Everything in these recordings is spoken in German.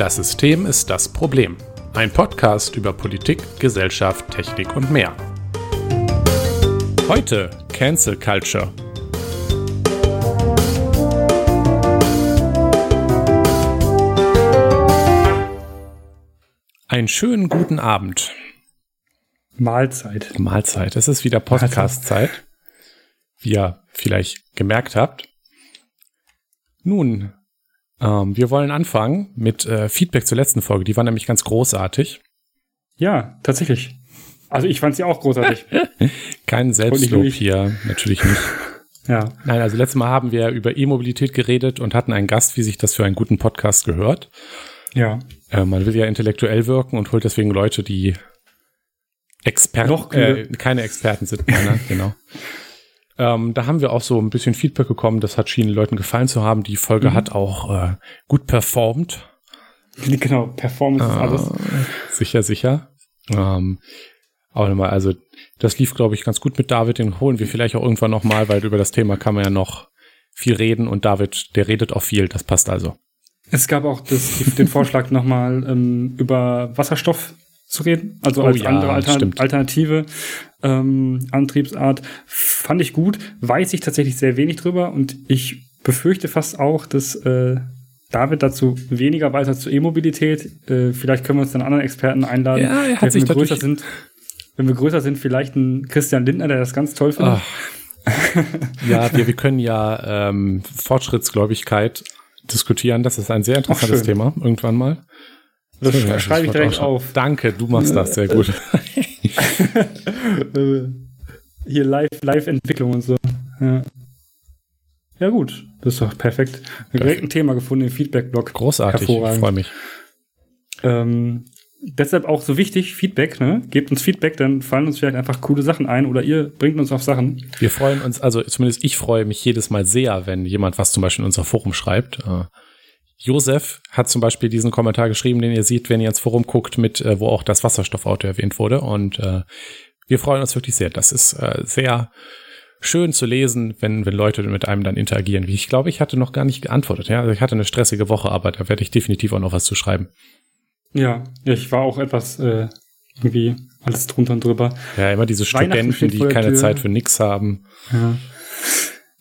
Das System ist das Problem. Ein Podcast über Politik, Gesellschaft, Technik und mehr. Heute Cancel Culture. Einen schönen guten Abend. Mahlzeit. Mahlzeit. Es ist wieder Podcast-Zeit. Wie ihr vielleicht gemerkt habt. Nun, ähm, wir wollen anfangen mit äh, Feedback zur letzten Folge. Die war nämlich ganz großartig. Ja, tatsächlich. Also ich fand sie auch großartig. Kein Selbstlob hier, natürlich nicht. Ja. Nein, also letztes Mal haben wir über E-Mobilität geredet und hatten einen Gast, wie sich das für einen guten Podcast gehört. Ja. Äh, man will ja intellektuell wirken und holt deswegen Leute, die Experten, äh, keine Experten sind, ne? genau. Ähm, da haben wir auch so ein bisschen Feedback bekommen. Das hat vielen Leuten gefallen zu haben. Die Folge mhm. hat auch äh, gut performt. Genau, Performance ist alles. Äh, sicher, sicher. Ähm, aber nochmal, also das lief, glaube ich, ganz gut mit David. Den holen wir vielleicht auch irgendwann nochmal, weil über das Thema kann man ja noch viel reden und David, der redet auch viel. Das passt also. Es gab auch das, den Vorschlag nochmal ähm, über Wasserstoff zu reden, also oh, als ja, andere Altern alternative ähm, Antriebsart. Fand ich gut, weiß ich tatsächlich sehr wenig drüber und ich befürchte fast auch, dass äh, David dazu weniger weiß als zur E-Mobilität. Äh, vielleicht können wir uns dann anderen Experten einladen, ja, er hat wenn wir größer sind. Wenn wir größer sind, vielleicht ein Christian Lindner, der das ganz toll findet. ja, wir, wir können ja ähm, Fortschrittsgläubigkeit diskutieren. Das ist ein sehr interessantes Thema irgendwann mal. Das ja, schreibe ich direkt auf. Danke, du machst das sehr gut. Hier Live-Entwicklung Live und so. Ja. ja, gut. Das ist doch perfekt. Direkt ein Thema gefunden im Feedback-Blog. Großartig, ich freue mich. Ähm, deshalb auch so wichtig, Feedback, ne? Gebt uns Feedback, dann fallen uns vielleicht einfach coole Sachen ein oder ihr bringt uns auf Sachen. Wir freuen uns, also zumindest ich freue mich jedes Mal sehr, wenn jemand was zum Beispiel in unser Forum schreibt. Äh, Josef hat zum Beispiel diesen Kommentar geschrieben, den ihr seht, wenn ihr ins Forum guckt, mit wo auch das Wasserstoffauto erwähnt wurde. Und äh, wir freuen uns wirklich sehr. Das ist äh, sehr schön zu lesen, wenn, wenn Leute mit einem dann interagieren. Wie ich glaube, ich hatte noch gar nicht geantwortet. Ja, also ich hatte eine stressige Woche, aber da werde ich definitiv auch noch was zu schreiben. Ja, ich war auch etwas äh, irgendwie alles drunter und drüber. Ja, immer diese Studenten, die keine Zeit für nix haben. Ja.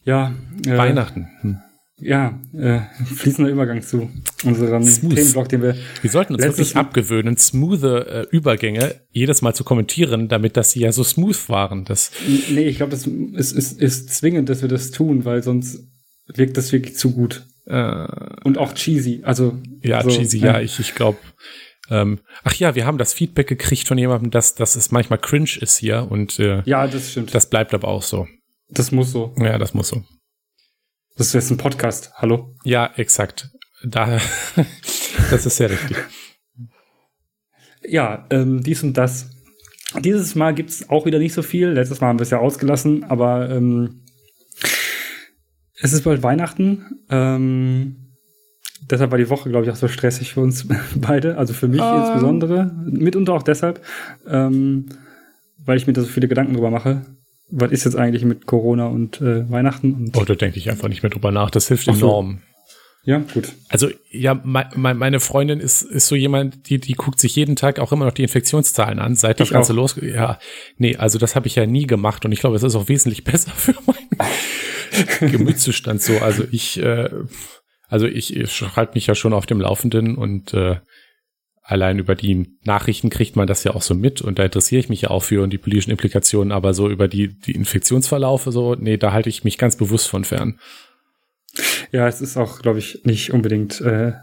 Ja. Äh, Weihnachten. Hm ja, äh, fließender Übergang zu unserem Smooth. Themenblock, den wir. Wir sollten uns wirklich abgewöhnen, smooth äh, Übergänge jedes Mal zu kommentieren, damit dass sie ja so smooth waren. Das nee, ich glaube, das ist, ist, ist zwingend, dass wir das tun, weil sonst wirkt das wirklich zu gut. Äh, Und auch cheesy. Also ja, so, cheesy. Ja, ich, ich glaube. Ähm, ach ja, wir haben das Feedback gekriegt von jemandem, dass, dass es manchmal cringe ist hier und äh, ja, das stimmt. Das bleibt aber auch so. Das muss so. Ja, das muss so. Das ist jetzt ein Podcast. Hallo? Ja, exakt. Da, das ist sehr richtig. Ja, ähm, dies und das. Dieses Mal gibt es auch wieder nicht so viel. Letztes Mal haben wir es ja ausgelassen, aber ähm, es ist bald Weihnachten. Ähm, deshalb war die Woche, glaube ich, auch so stressig für uns beide. Also für mich ah. insbesondere. Mitunter auch deshalb, ähm, weil ich mir da so viele Gedanken drüber mache was ist jetzt eigentlich mit Corona und äh, Weihnachten? Und oh, da denke ich einfach nicht mehr drüber nach. Das hilft so. enorm. Ja, gut. Also ja, me meine Freundin ist ist so jemand, die die guckt sich jeden Tag auch immer noch die Infektionszahlen an, seit das ich Ganze los. Ja, nee, also das habe ich ja nie gemacht und ich glaube, es ist auch wesentlich besser für meinen Gemütszustand so. Also ich, äh, also ich, ich halte mich ja schon auf dem Laufenden und äh, allein über die Nachrichten kriegt man das ja auch so mit und da interessiere ich mich ja auch für und die politischen Implikationen, aber so über die, die Infektionsverlaufe so, nee, da halte ich mich ganz bewusst von fern. Ja, es ist auch, glaube ich, nicht unbedingt äh,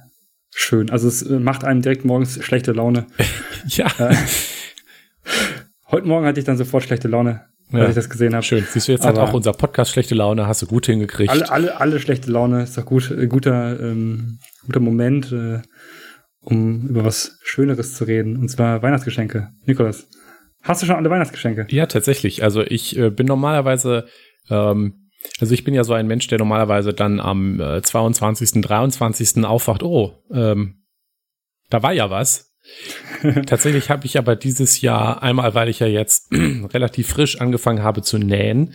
schön. Also es äh, macht einem direkt morgens schlechte Laune. ja. Äh, heute Morgen hatte ich dann sofort schlechte Laune, als ja. ich das gesehen habe. Schön. Siehst du, jetzt aber hat auch unser Podcast schlechte Laune, hast du gut hingekriegt. Alle, alle, alle schlechte Laune, ist doch gut, äh, guter, ähm, guter Moment. Äh, um über was Schöneres zu reden, und zwar Weihnachtsgeschenke. Nikolas, hast du schon alle Weihnachtsgeschenke? Ja, tatsächlich. Also ich äh, bin normalerweise, ähm, also ich bin ja so ein Mensch, der normalerweise dann am äh, 22., 23. aufwacht, oh, ähm, da war ja was. Tatsächlich habe ich aber dieses Jahr einmal, weil ich ja jetzt relativ frisch angefangen habe zu nähen,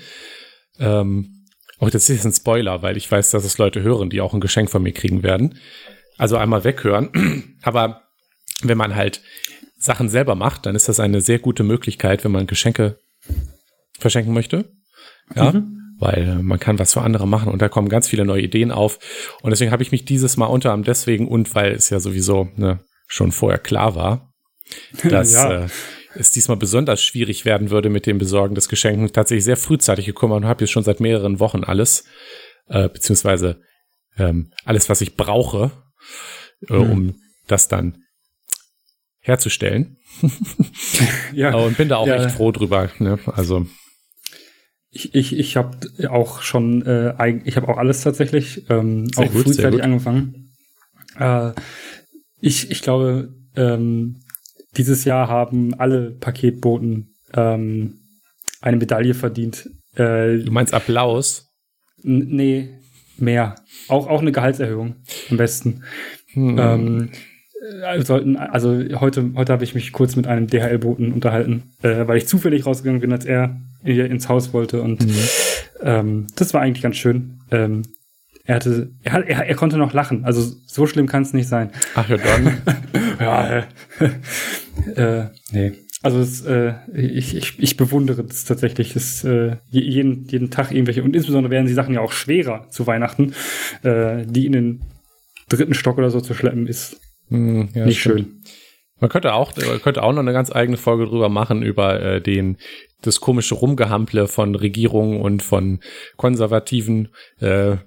ähm, Oh, das ist ein Spoiler, weil ich weiß, dass es Leute hören, die auch ein Geschenk von mir kriegen werden. Also einmal weghören. Aber wenn man halt Sachen selber macht, dann ist das eine sehr gute Möglichkeit, wenn man Geschenke verschenken möchte. Ja. Mhm. Weil man kann was für andere machen und da kommen ganz viele neue Ideen auf. Und deswegen habe ich mich dieses Mal unter anderem deswegen und weil es ja sowieso ne, schon vorher klar war, dass ja. äh, es diesmal besonders schwierig werden würde mit dem Besorgen des Geschenken, tatsächlich sehr frühzeitig gekommen und habe jetzt schon seit mehreren Wochen alles, äh, beziehungsweise ähm, alles, was ich brauche, äh, mhm. um das dann herzustellen. ja. Und bin da auch ja. echt froh drüber. Ne? Also ich, ich, ich habe auch schon, äh, ich habe auch alles tatsächlich, ähm, auch gut, frühzeitig angefangen. Äh, ich, ich glaube, ähm, dieses Jahr haben alle Paketboten ähm, eine Medaille verdient. Äh, du meinst Applaus? Nee, mehr. Auch, auch eine Gehaltserhöhung am besten. Hm. Ähm, äh, sollten, also heute, heute habe ich mich kurz mit einem DHL-Boten unterhalten, äh, weil ich zufällig rausgegangen bin, als er hier ins Haus wollte. Und mhm. ähm, das war eigentlich ganz schön. Ähm, er hatte, er, er, er konnte noch lachen. Also so schlimm kann es nicht sein. Ach ja, dann. ja, äh, äh, nee. Also es, äh, ich, ich, ich bewundere das tatsächlich. Es, äh, jeden, jeden Tag irgendwelche, und insbesondere werden die Sachen ja auch schwerer zu Weihnachten, äh, die in den dritten Stock oder so zu schleppen, ist hm, ja, nicht stimmt. schön. Man könnte auch, könnte auch noch eine ganz eigene Folge drüber machen, über äh, den, das komische Rumgehample von Regierungen und von Konservativen äh,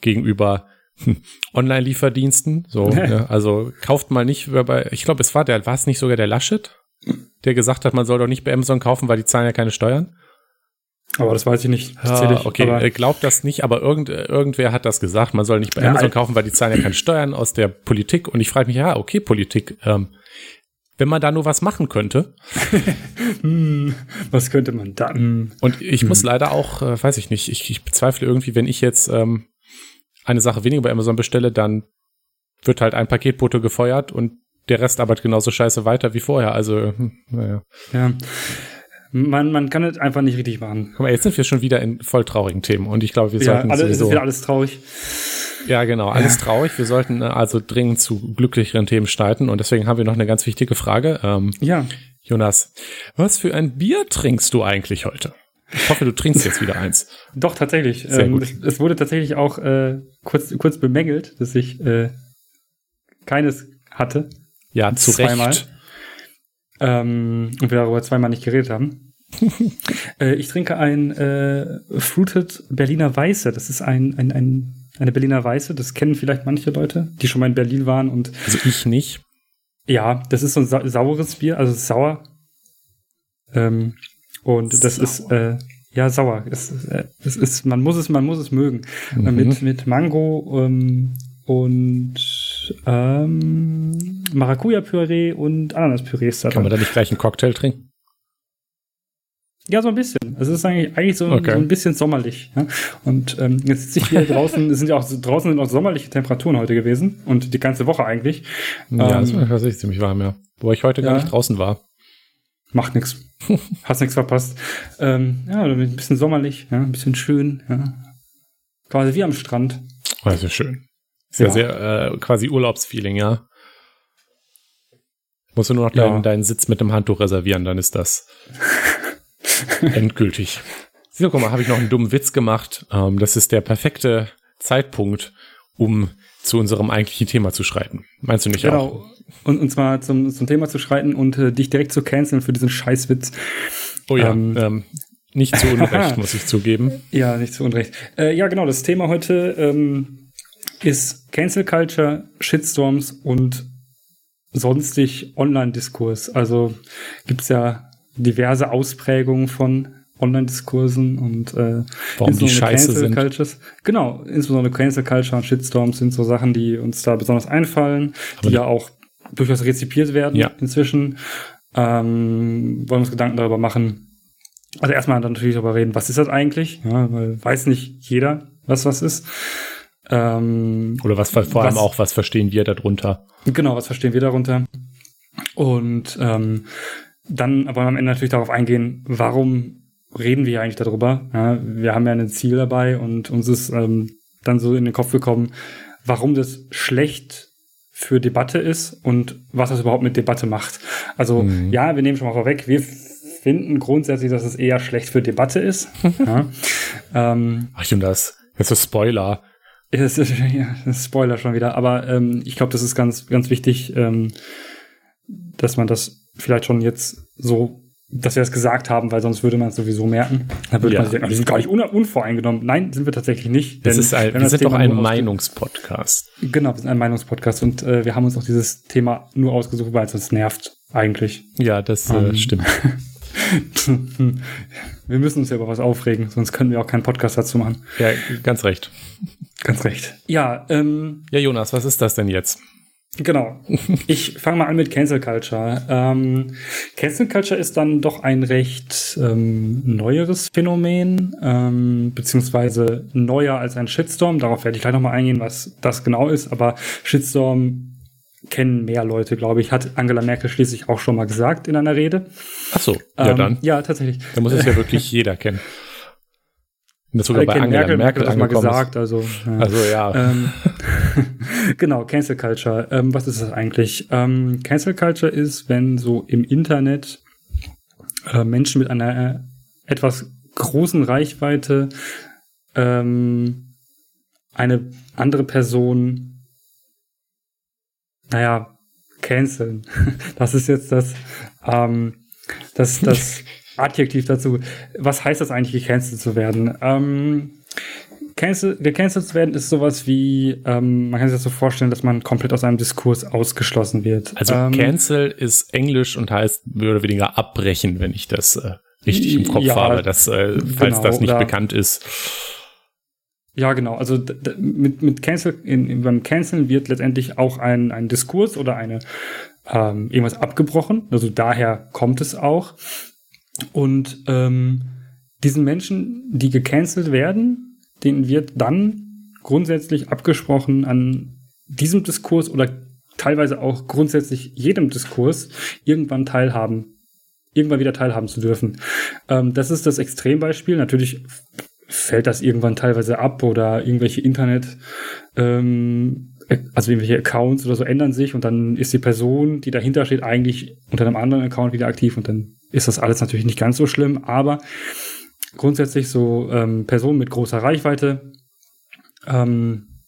gegenüber Online-Lieferdiensten. So, ne? also kauft mal nicht bei, ich glaube, es war der, war es nicht sogar der Laschet, der gesagt hat, man soll doch nicht bei Amazon kaufen, weil die zahlen ja keine Steuern. Aber das weiß ich nicht. Das ah, okay, aber glaubt das nicht, aber irgend, irgendwer hat das gesagt, man soll nicht bei ja, Amazon kaufen, weil die zahlen ja keine Steuern aus der Politik. Und ich frage mich, ja, okay, Politik, ähm, wenn man da nur was machen könnte. hm, was könnte man dann? Und ich hm. muss leider auch, äh, weiß ich nicht, ich, ich bezweifle irgendwie, wenn ich jetzt ähm, eine Sache weniger bei Amazon bestelle, dann wird halt ein Paketbote gefeuert und der Rest arbeitet genauso scheiße weiter wie vorher. Also, hm, naja. Ja. Man, man kann es einfach nicht richtig machen. Guck mal, jetzt sind wir schon wieder in voll traurigen Themen und ich glaube, wir ja, sollten alle, sowieso, ist wieder alles traurig. Ja, genau, alles ja. traurig. Wir sollten äh, also dringend zu glücklicheren Themen streiten und deswegen haben wir noch eine ganz wichtige Frage. Ähm, ja. Jonas, was für ein Bier trinkst du eigentlich heute? Ich hoffe, du trinkst jetzt wieder eins. Doch, tatsächlich. Sehr ähm, gut. Es, es, wurde tatsächlich auch äh, kurz, kurz bemängelt, dass ich äh, keines hatte. Ja, zu Zweimal. Recht. Ähm, und wir darüber zweimal nicht geredet haben. äh, ich trinke ein äh, Fruited Berliner Weiße. Das ist ein, ein, ein, eine Berliner Weiße. Das kennen vielleicht manche Leute, die schon mal in Berlin waren. Und also ich nicht. Ja, das ist so ein sa saures Bier, also sauer. Ähm, und das sauer. ist äh, ja sauer. Es, äh, es ist, man muss es, man muss es mögen. Mhm. mit mit Mango ähm, und ähm, Maracuja-Püree und Ananas-Püree ist da Kann man da nicht gleich einen Cocktail trinken? Ja, so ein bisschen. Es ist eigentlich, eigentlich so, okay. so ein bisschen sommerlich. Ja? Und ähm, jetzt sitze ich hier draußen, es sind ja auch draußen sind auch sommerliche Temperaturen heute gewesen und die ganze Woche eigentlich. Ja, ähm, das war tatsächlich ziemlich warm, ja. Wo ich heute ja, gar nicht draußen war. Macht nix. Hast nichts verpasst. Ähm, ja, ein bisschen sommerlich, ja, ein bisschen schön, ja. Quasi wie am Strand. Ist schön. Ist ja, ja sehr äh, quasi Urlaubsfeeling, ja. Musst du nur noch ja. deinen, deinen Sitz mit dem Handtuch reservieren, dann ist das endgültig. So, guck mal, habe ich noch einen dummen Witz gemacht. Ähm, das ist der perfekte Zeitpunkt, um zu unserem eigentlichen Thema zu schreiten. Meinst du nicht genau. auch? Und, und zwar zum, zum Thema zu schreiten und äh, dich direkt zu canceln für diesen Scheißwitz. Oh ja, ähm, ähm, nicht zu Unrecht, muss ich zugeben. Ja, nicht zu Unrecht. Äh, ja, genau, das Thema heute ähm, ist Cancel Culture, Shitstorms und sonstig Online-Diskurs. Also gibt's ja diverse Ausprägungen von Online-Diskursen und äh, Warum die scheiße sind. Cultures. Genau, insbesondere Cancel Culture und Shitstorms sind so Sachen, die uns da besonders einfallen, Aber die ja auch durchaus rezipiert werden ja. inzwischen. Ähm, wollen uns Gedanken darüber machen. Also erstmal dann natürlich darüber reden, was ist das eigentlich? Ja, weil weiß nicht jeder, was was ist. Ähm, Oder was vor was, allem auch, was verstehen wir darunter? Genau, was verstehen wir darunter? Und ähm, dann wollen wir am Ende natürlich darauf eingehen, warum reden wir eigentlich darüber? Ja, wir haben ja ein Ziel dabei und uns ist ähm, dann so in den Kopf gekommen, warum das schlecht für Debatte ist und was das überhaupt mit Debatte macht. Also mhm. ja, wir nehmen schon mal vorweg, wir finden grundsätzlich, dass es eher schlecht für Debatte ist. ja. ähm, Ach, stimmt das. Das ist Spoiler. Das ist, ja, Spoiler schon wieder. Aber ähm, ich glaube, das ist ganz, ganz wichtig, ähm, dass man das vielleicht schon jetzt so dass wir das gesagt haben, weil sonst würde man es sowieso merken. Dann würde ja. man sich denken, die sind gar nicht un unvoreingenommen. Nein, sind wir tatsächlich nicht. Das ist ein, wir sind doch ein Meinungspodcast. Genau, wir sind ein Meinungspodcast und äh, wir haben uns auch dieses Thema nur ausgesucht, weil es uns nervt, eigentlich. Ja, das äh, ähm, stimmt. wir müssen uns ja über was aufregen, sonst können wir auch keinen Podcast dazu machen. Ja, ganz recht. Ganz recht. Ja, ähm, Ja, Jonas, was ist das denn jetzt? Genau. Ich fange mal an mit Cancel Culture. Ähm, Cancel Culture ist dann doch ein recht ähm, neueres Phänomen, ähm, beziehungsweise neuer als ein Shitstorm. Darauf werde ich gleich nochmal eingehen, was das genau ist. Aber Shitstorm kennen mehr Leute, glaube ich. Hat Angela Merkel schließlich auch schon mal gesagt in einer Rede. Ach so, ja ähm, dann. Ja, tatsächlich. Da muss es ja wirklich jeder kennen. Und das sogar bei Angela Merkel, Merkel, Merkel mal gesagt, also ja. Also ja. Ähm, genau, Cancel Culture. Ähm, was ist das eigentlich? Ähm, Cancel Culture ist, wenn so im Internet äh, Menschen mit einer äh, etwas großen Reichweite ähm, eine andere Person, naja, canceln. Das ist jetzt das, ähm, das, das Adjektiv dazu. Was heißt das eigentlich, gecancelt zu werden? Ähm, cancel, gecancelt zu werden ist sowas wie, ähm, man kann sich das so vorstellen, dass man komplett aus einem Diskurs ausgeschlossen wird. Also ähm, cancel ist Englisch und heißt mehr oder weniger abbrechen, wenn ich das äh, richtig im Kopf ja, habe, dass, äh, falls genau, das nicht bekannt ist. Ja, genau. Also mit, mit Cancel, in, in, beim Canceln wird letztendlich auch ein, ein Diskurs oder eine ähm, irgendwas abgebrochen. Also daher kommt es auch. Und ähm, diesen Menschen, die gecancelt werden, denen wird dann grundsätzlich abgesprochen, an diesem Diskurs oder teilweise auch grundsätzlich jedem Diskurs irgendwann teilhaben, irgendwann wieder teilhaben zu dürfen. Ähm, das ist das Extrembeispiel. Natürlich fällt das irgendwann teilweise ab oder irgendwelche Internet, ähm, also irgendwelche Accounts oder so ändern sich und dann ist die Person, die dahinter steht, eigentlich unter einem anderen Account wieder aktiv und dann ist das alles natürlich nicht ganz so schlimm, aber grundsätzlich so ähm, Personen mit großer Reichweite ähm,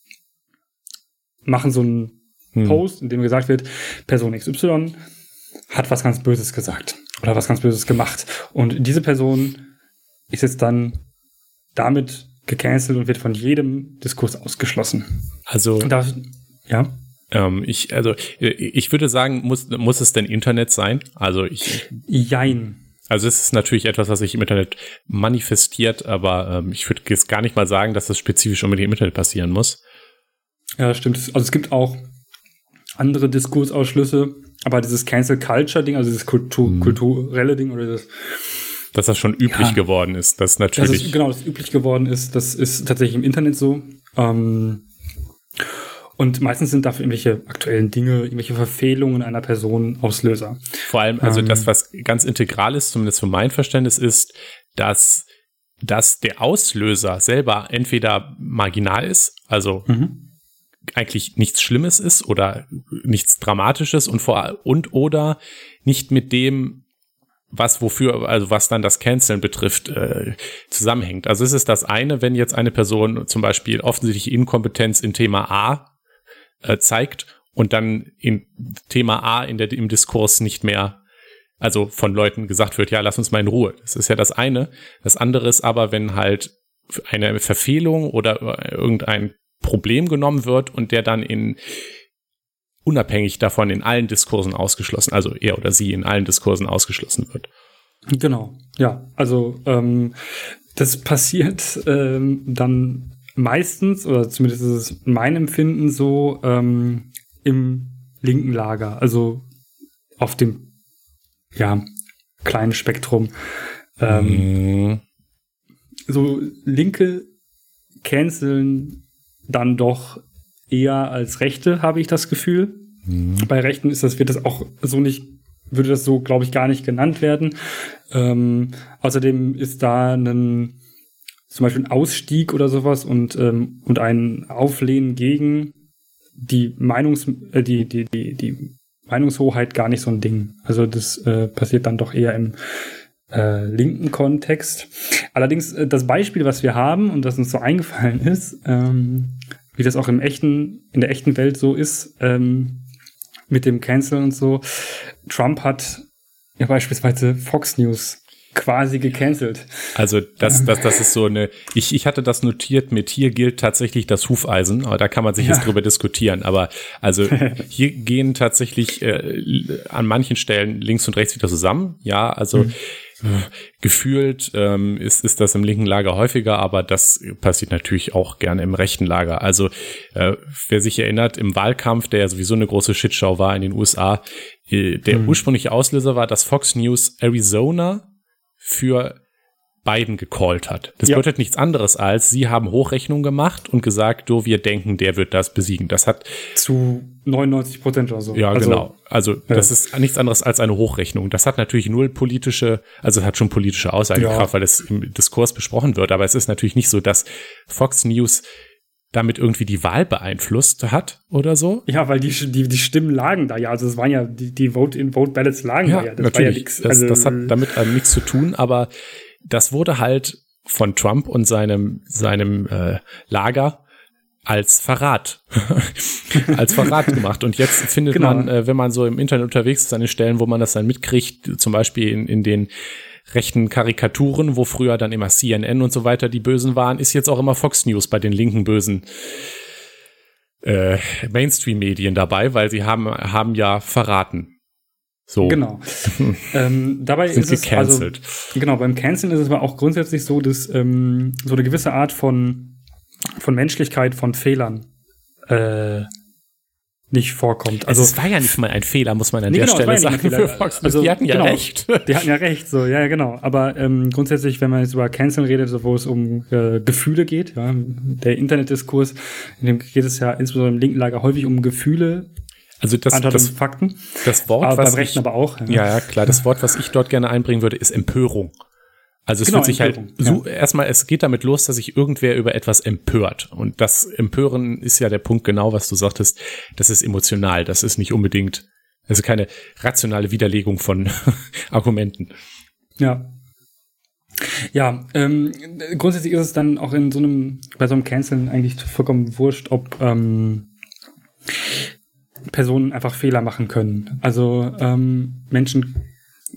machen so einen hm. Post, in dem gesagt wird, Person XY hat was ganz Böses gesagt oder was ganz Böses gemacht. Und diese Person ist jetzt dann damit gecancelt und wird von jedem Diskurs ausgeschlossen. Also, das, ja. Ähm, ich, also, ich würde sagen, muss, muss es denn Internet sein? Also ich. Jein. Also es ist natürlich etwas, was sich im Internet manifestiert, aber ähm, ich würde jetzt gar nicht mal sagen, dass das spezifisch unbedingt im Internet passieren muss. Ja, stimmt. Also es gibt auch andere Diskursausschlüsse, aber dieses Cancel Culture Ding, also dieses Kultur hm. kulturelle Ding oder das dass das schon üblich ja. geworden ist, das natürlich. Das ist, genau, das üblich geworden ist, das ist tatsächlich im Internet so. Ähm, und meistens sind dafür irgendwelche aktuellen Dinge, irgendwelche Verfehlungen einer Person Auslöser. Vor allem, also ähm, das, was ganz integral ist, zumindest für mein Verständnis, ist, dass, dass der Auslöser selber entweder marginal ist, also mhm. eigentlich nichts Schlimmes ist oder nichts Dramatisches und vor und oder nicht mit dem was wofür, also was dann das Canceln betrifft, äh, zusammenhängt. Also es ist das eine, wenn jetzt eine Person zum Beispiel offensichtlich Inkompetenz in Thema A äh, zeigt und dann in Thema A in der, im Diskurs nicht mehr, also von Leuten gesagt wird, ja, lass uns mal in Ruhe. Das ist ja das eine. Das andere ist aber, wenn halt eine Verfehlung oder irgendein Problem genommen wird und der dann in unabhängig davon in allen Diskursen ausgeschlossen, also er oder sie in allen Diskursen ausgeschlossen wird. Genau, ja, also ähm, das passiert ähm, dann meistens, oder zumindest ist es mein Empfinden so, ähm, im linken Lager, also auf dem, ja, kleinen Spektrum. Ähm, mhm. So linke canceln dann doch eher als Rechte, habe ich das Gefühl. Mhm. Bei Rechten ist das, wird das auch so nicht würde das so, glaube ich, gar nicht genannt werden. Ähm, außerdem ist da ein zum Beispiel ein Ausstieg oder sowas und, ähm, und ein Auflehnen gegen die Meinungs, äh, die, die, die, die Meinungshoheit gar nicht so ein Ding. Also das äh, passiert dann doch eher im äh, linken Kontext. Allerdings äh, das Beispiel, was wir haben und das uns so eingefallen ist, ähm, wie das auch im echten, in der echten Welt so ist, ähm, mit dem Cancel und so. Trump hat ja beispielsweise Fox News quasi gecancelt. Also das, das, das ist so eine, ich, ich hatte das notiert mit, hier gilt tatsächlich das Hufeisen, aber da kann man sich ja. jetzt drüber diskutieren. Aber also hier gehen tatsächlich äh, an manchen Stellen links und rechts wieder zusammen. Ja, also mhm. Gefühlt ähm, ist, ist das im linken Lager häufiger, aber das passiert natürlich auch gerne im rechten Lager. Also äh, wer sich erinnert, im Wahlkampf, der ja sowieso eine große Shitshow war in den USA, äh, der mhm. ursprüngliche Auslöser war, dass Fox News Arizona für Biden gecallt hat. Das ja. bedeutet nichts anderes als, sie haben Hochrechnung gemacht und gesagt, du, wir denken, der wird das besiegen. Das hat zu 99 Prozent oder so. Ja, also, genau. Also ja. das ist nichts anderes als eine Hochrechnung. Das hat natürlich null politische, also es hat schon politische Aussagekraft, ja. weil es im Diskurs besprochen wird. Aber es ist natürlich nicht so, dass Fox News damit irgendwie die Wahl beeinflusst hat oder so. Ja, weil die, die, die Stimmen lagen da ja. Also es waren ja, die, die Vote in Vote Ballots lagen ja, da ja. Das natürlich. war ja nix. Also, das, das hat damit also nichts zu tun, aber das wurde halt von Trump und seinem, seinem äh, Lager als Verrat, als Verrat gemacht. Und jetzt findet genau. man, äh, wenn man so im Internet unterwegs ist, an den Stellen, wo man das dann mitkriegt, zum Beispiel in, in den rechten Karikaturen, wo früher dann immer CNN und so weiter die Bösen waren, ist jetzt auch immer Fox News bei den linken Bösen äh, Mainstream-Medien dabei, weil sie haben, haben ja verraten. So. Genau. ähm, dabei Sind ist gecancelt. es also, genau beim Canceln ist es aber auch grundsätzlich so, dass ähm, so eine gewisse Art von von Menschlichkeit, von Fehlern äh, nicht vorkommt. Also es war ja nicht mal ein Fehler, muss man an nee, der genau, Stelle sagen. Also, die hatten ja genau, recht. Die hatten ja recht, so ja, ja genau. Aber ähm, grundsätzlich, wenn man jetzt über Canceln redet, so, wo es um äh, Gefühle geht, ja, der Internetdiskurs, in dem geht es ja insbesondere im linken Lager häufig um Gefühle, also das, das Fakten. Das Wort, aber was ich, aber auch. Ja. ja, klar. Das Wort, was ich dort gerne einbringen würde, ist Empörung. Also es genau, fühlt sich halt so, ja. erstmal, es geht damit los, dass sich irgendwer über etwas empört. Und das Empören ist ja der Punkt genau, was du sagtest. Das ist emotional. Das ist nicht unbedingt, also keine rationale Widerlegung von Argumenten. Ja. Ja, ähm, grundsätzlich ist es dann auch in so einem, bei so einem Canceln eigentlich vollkommen wurscht, ob ähm, Personen einfach Fehler machen können. Also ähm, Menschen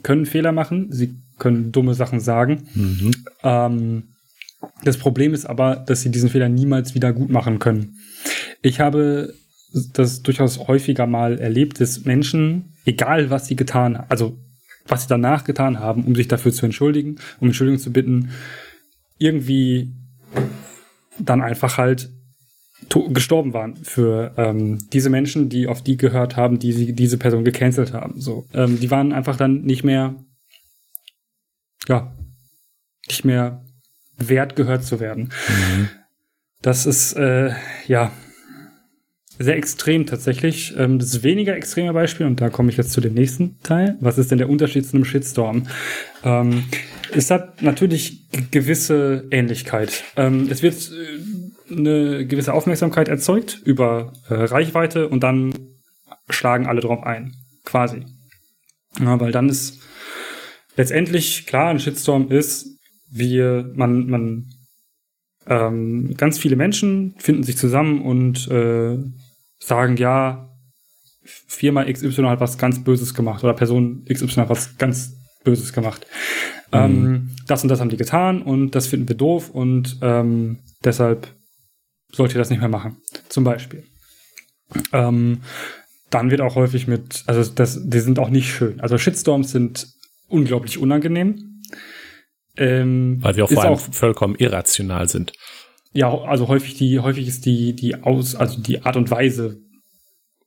können Fehler machen, sie können dumme Sachen sagen. Mhm. Ähm, das Problem ist aber, dass sie diesen Fehler niemals wieder gut machen können. Ich habe das durchaus häufiger mal erlebt, dass Menschen, egal was sie getan haben, also was sie danach getan haben, um sich dafür zu entschuldigen, um Entschuldigung zu bitten, irgendwie dann einfach halt gestorben waren für ähm, diese Menschen, die auf die gehört haben, die sie, diese Person gecancelt haben. So, ähm, die waren einfach dann nicht mehr, ja, nicht mehr wert gehört zu werden. Mhm. Das ist äh, ja sehr extrem tatsächlich. Ähm, das ist weniger extreme Beispiel und da komme ich jetzt zu dem nächsten Teil. Was ist denn der Unterschied zu einem Shitstorm? Ähm, es hat natürlich gewisse Ähnlichkeit. Ähm, es wird äh, eine gewisse Aufmerksamkeit erzeugt über äh, Reichweite und dann schlagen alle drauf ein, quasi. Ja, weil dann ist letztendlich klar, ein Shitstorm ist, wie man man ähm, ganz viele Menschen finden sich zusammen und äh, sagen, ja, Firma XY hat was ganz Böses gemacht oder Person XY hat was ganz Böses gemacht. Mhm. Ähm, das und das haben die getan und das finden wir doof und ähm, deshalb sollt ihr das nicht mehr machen. Zum Beispiel. Ähm, dann wird auch häufig mit, also das, die sind auch nicht schön. Also Shitstorms sind unglaublich unangenehm. Ähm, Weil sie auch vor allem auch, vollkommen irrational sind. Ja, also häufig die, häufig ist die, die aus, also die Art und Weise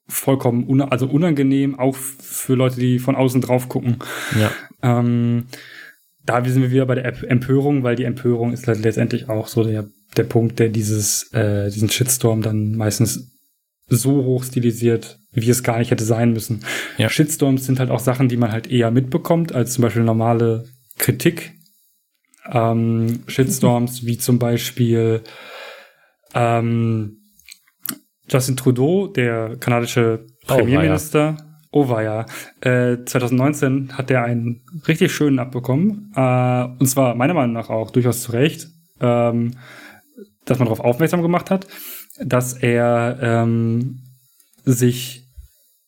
vollkommen un, also unangenehm, auch für Leute, die von außen drauf gucken. Ja. Ähm, da sind wir wieder bei der Empörung, weil die Empörung ist letztendlich auch so der, der Punkt, der dieses, äh, diesen Shitstorm dann meistens so hoch stilisiert, wie es gar nicht hätte sein müssen. Ja. Shitstorms sind halt auch Sachen, die man halt eher mitbekommt, als zum Beispiel normale Kritik. Ähm, Shitstorms wie zum Beispiel ähm, Justin Trudeau, der kanadische oh, Premierminister, oh war ja, äh, 2019 hat er einen richtig schönen abbekommen. Äh, und zwar meiner Meinung nach auch durchaus zu Recht, ähm, dass man darauf aufmerksam gemacht hat, dass er ähm, sich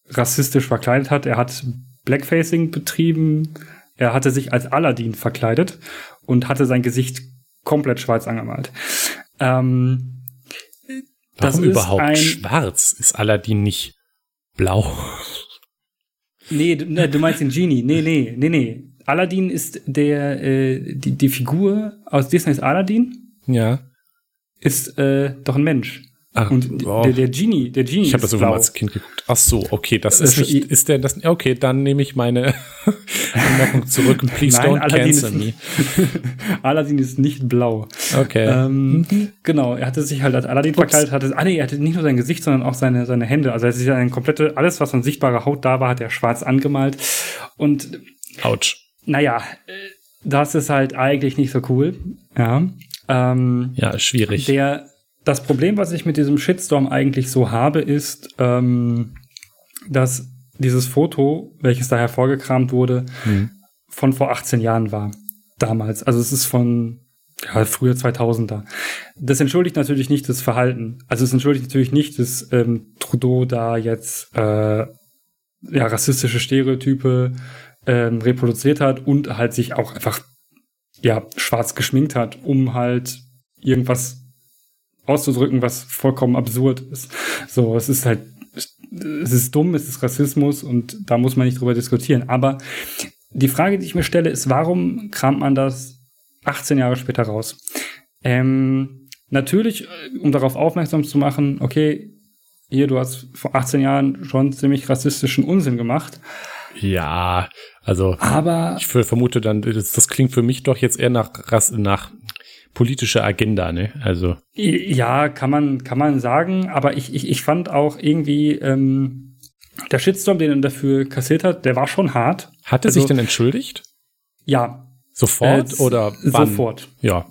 rassistisch verkleidet hat. Er hat Blackfacing betrieben. Er hatte sich als Aladdin verkleidet und hatte sein Gesicht komplett schwarz angemalt. Ähm, Warum überhaupt ein, schwarz? Ist Aladdin nicht blau? Nee, du, ne, du meinst den Genie. Nee, nee, nee, nee. Aladdin ist der, äh, die, die Figur aus Disney's Aladdin. Ja. Ist äh, doch ein Mensch. Ach, und oh. der, der Genie, der Genie. Ich habe das irgendwann als Kind geguckt. Ach so, okay, das ist nicht, ist der das? Okay, dann nehme ich meine Anmerkung zurück. Please Nein, don't Aladdin cancel me. Aladdin ist nicht blau. Okay. Ähm, genau, er hatte sich halt als Aladdin verkleidet, hatte, ah nee, er hatte nicht nur sein Gesicht, sondern auch seine seine Hände. Also er hat sich eine komplette, alles was von sichtbarer Haut da war, hat er schwarz angemalt. Und Autsch. Naja, das ist halt eigentlich nicht so cool. Ja. Ähm, ja, schwierig. Der das Problem, was ich mit diesem Shitstorm eigentlich so habe, ist, ähm, dass dieses Foto, welches da hervorgekramt wurde, mhm. von vor 18 Jahren war. Damals. Also es ist von ja, früher 2000er. Das entschuldigt natürlich nicht das Verhalten. Also es entschuldigt natürlich nicht, dass ähm, Trudeau da jetzt äh, ja, rassistische Stereotype ähm, reproduziert hat und halt sich auch einfach ja schwarz geschminkt hat, um halt irgendwas auszudrücken, was vollkommen absurd ist. So, es ist halt, es ist dumm, es ist Rassismus und da muss man nicht drüber diskutieren. Aber die Frage, die ich mir stelle, ist, warum kramt man das 18 Jahre später raus? Ähm, natürlich, um darauf aufmerksam zu machen, okay, hier, du hast vor 18 Jahren schon ziemlich rassistischen Unsinn gemacht. Ja, also aber ich vermute dann, das, das, klingt für mich doch jetzt eher nach, nach politische Agenda, ne? Also. Ja, kann man, kann man sagen, aber ich, ich, ich fand auch irgendwie, ähm, der Shitstorm, den er dafür kassiert hat, der war schon hart. Hat er also, sich denn entschuldigt? Ja. Sofort äh, oder wann? Sofort. Ja.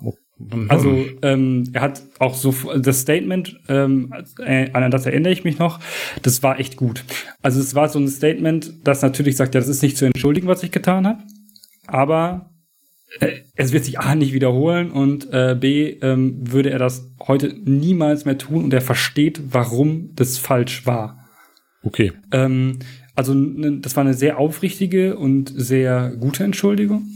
Also ähm, er hat auch so das Statement, ähm, äh, an das erinnere ich mich noch, das war echt gut. Also es war so ein Statement, das natürlich sagt, ja, das ist nicht zu entschuldigen, was ich getan habe, aber äh, es wird sich A nicht wiederholen und äh, B ähm, würde er das heute niemals mehr tun und er versteht, warum das falsch war. Okay. Ähm, also das war eine sehr aufrichtige und sehr gute Entschuldigung.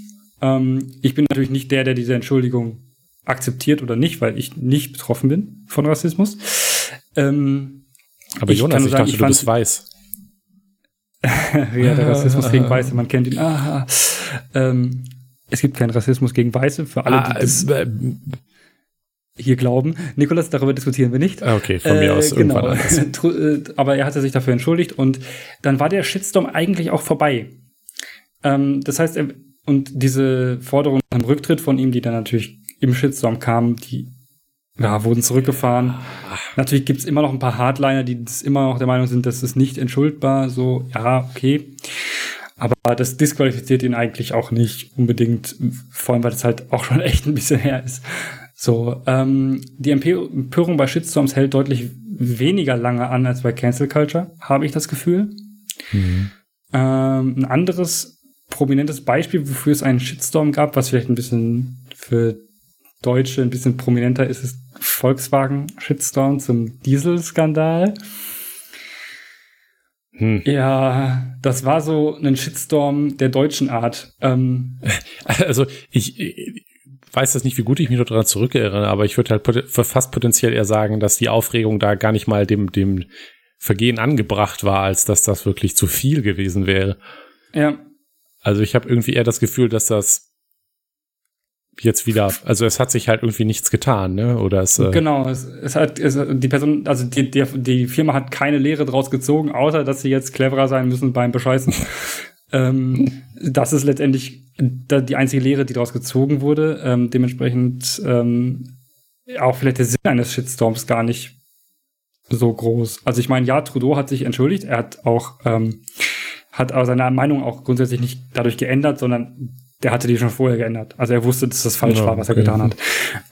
Ähm, ich bin natürlich nicht der, der diese Entschuldigung akzeptiert oder nicht, weil ich nicht betroffen bin von Rassismus. Ähm, Aber ich Jonas, ich sagen, dachte, ich du bist weiß. ja, der Rassismus gegen Weiße, man kennt ihn. Ah, ähm, es gibt keinen Rassismus gegen Weiße für alle, ah, die das äh, hier glauben. Nikolas, darüber diskutieren wir nicht. Ah, okay, von mir aus äh, genau. Äh, aber er hatte sich dafür entschuldigt und dann war der Shitstorm eigentlich auch vorbei. Ähm, das heißt, er, und diese Forderung am Rücktritt von ihm, die dann natürlich im Shitstorm kamen, die ja, wurden zurückgefahren. Natürlich gibt's immer noch ein paar Hardliner, die immer noch der Meinung sind, das ist nicht entschuldbar. So, ja, okay. Aber das disqualifiziert ihn eigentlich auch nicht unbedingt, vor allem weil das halt auch schon echt ein bisschen her ist. So, ähm, die Empörung bei Shitstorms hält deutlich weniger lange an als bei Cancel Culture, habe ich das Gefühl. Mhm. Ähm, ein anderes prominentes Beispiel, wofür es einen Shitstorm gab, was vielleicht ein bisschen für Deutsche ein bisschen prominenter ist, ist Volkswagen Shitstorm zum Dieselskandal. Hm. Ja, das war so ein Shitstorm der deutschen Art. Ähm, also ich, ich weiß das nicht, wie gut ich mich noch daran zurückerinnere, aber ich würde halt fast potenziell eher sagen, dass die Aufregung da gar nicht mal dem, dem Vergehen angebracht war, als dass das wirklich zu viel gewesen wäre. Ja. Also ich habe irgendwie eher das Gefühl, dass das jetzt wieder, also es hat sich halt irgendwie nichts getan, ne? Oder es, äh genau, es, es hat es, die Person, also die, die, die Firma hat keine Lehre draus gezogen, außer dass sie jetzt cleverer sein müssen beim Bescheißen. ähm, das ist letztendlich die einzige Lehre, die daraus gezogen wurde. Ähm, dementsprechend ähm, auch vielleicht der Sinn eines Shitstorms gar nicht so groß. Also ich meine, ja, Trudeau hat sich entschuldigt, er hat auch, ähm, hat aber seine Meinung auch grundsätzlich nicht dadurch geändert, sondern der hatte die schon vorher geändert. Also er wusste, dass das falsch ja, war, was er okay. getan hat.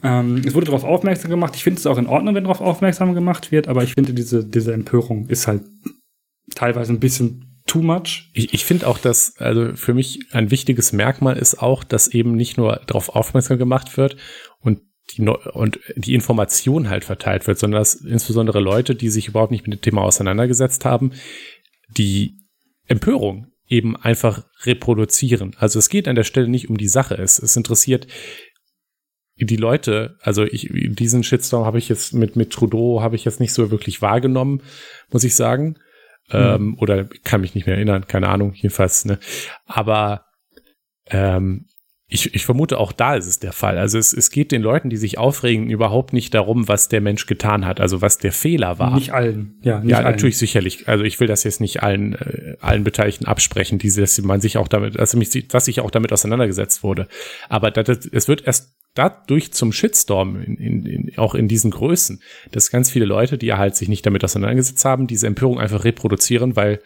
Ähm, es wurde darauf aufmerksam gemacht. Ich finde es auch in Ordnung, wenn darauf aufmerksam gemacht wird, aber ich finde, diese, diese Empörung ist halt teilweise ein bisschen too much. Ich, ich finde auch, dass, also für mich ein wichtiges Merkmal ist auch, dass eben nicht nur darauf aufmerksam gemacht wird und die, und die Information halt verteilt wird, sondern dass insbesondere Leute, die sich überhaupt nicht mit dem Thema auseinandergesetzt haben, die Empörung eben einfach reproduzieren. Also es geht an der Stelle nicht um die Sache. Es, es interessiert die Leute, also ich, diesen Shitstorm habe ich jetzt mit, mit Trudeau habe ich jetzt nicht so wirklich wahrgenommen, muss ich sagen. Mhm. Ähm, oder kann mich nicht mehr erinnern, keine Ahnung, jedenfalls, ne. Aber ähm, ich, ich vermute, auch da ist es der Fall. Also es, es geht den Leuten, die sich aufregen, überhaupt nicht darum, was der Mensch getan hat, also was der Fehler war. Nicht allen, ja. Nicht ja, allen. natürlich sicherlich. Also ich will das jetzt nicht allen, äh, allen Beteiligten absprechen, die, dass man sich auch damit, dass, mich, dass sich auch damit auseinandergesetzt wurde. Aber das, es wird erst dadurch zum Shitstorm, in, in, in, auch in diesen Größen, dass ganz viele Leute, die halt sich nicht damit auseinandergesetzt haben, diese Empörung einfach reproduzieren, weil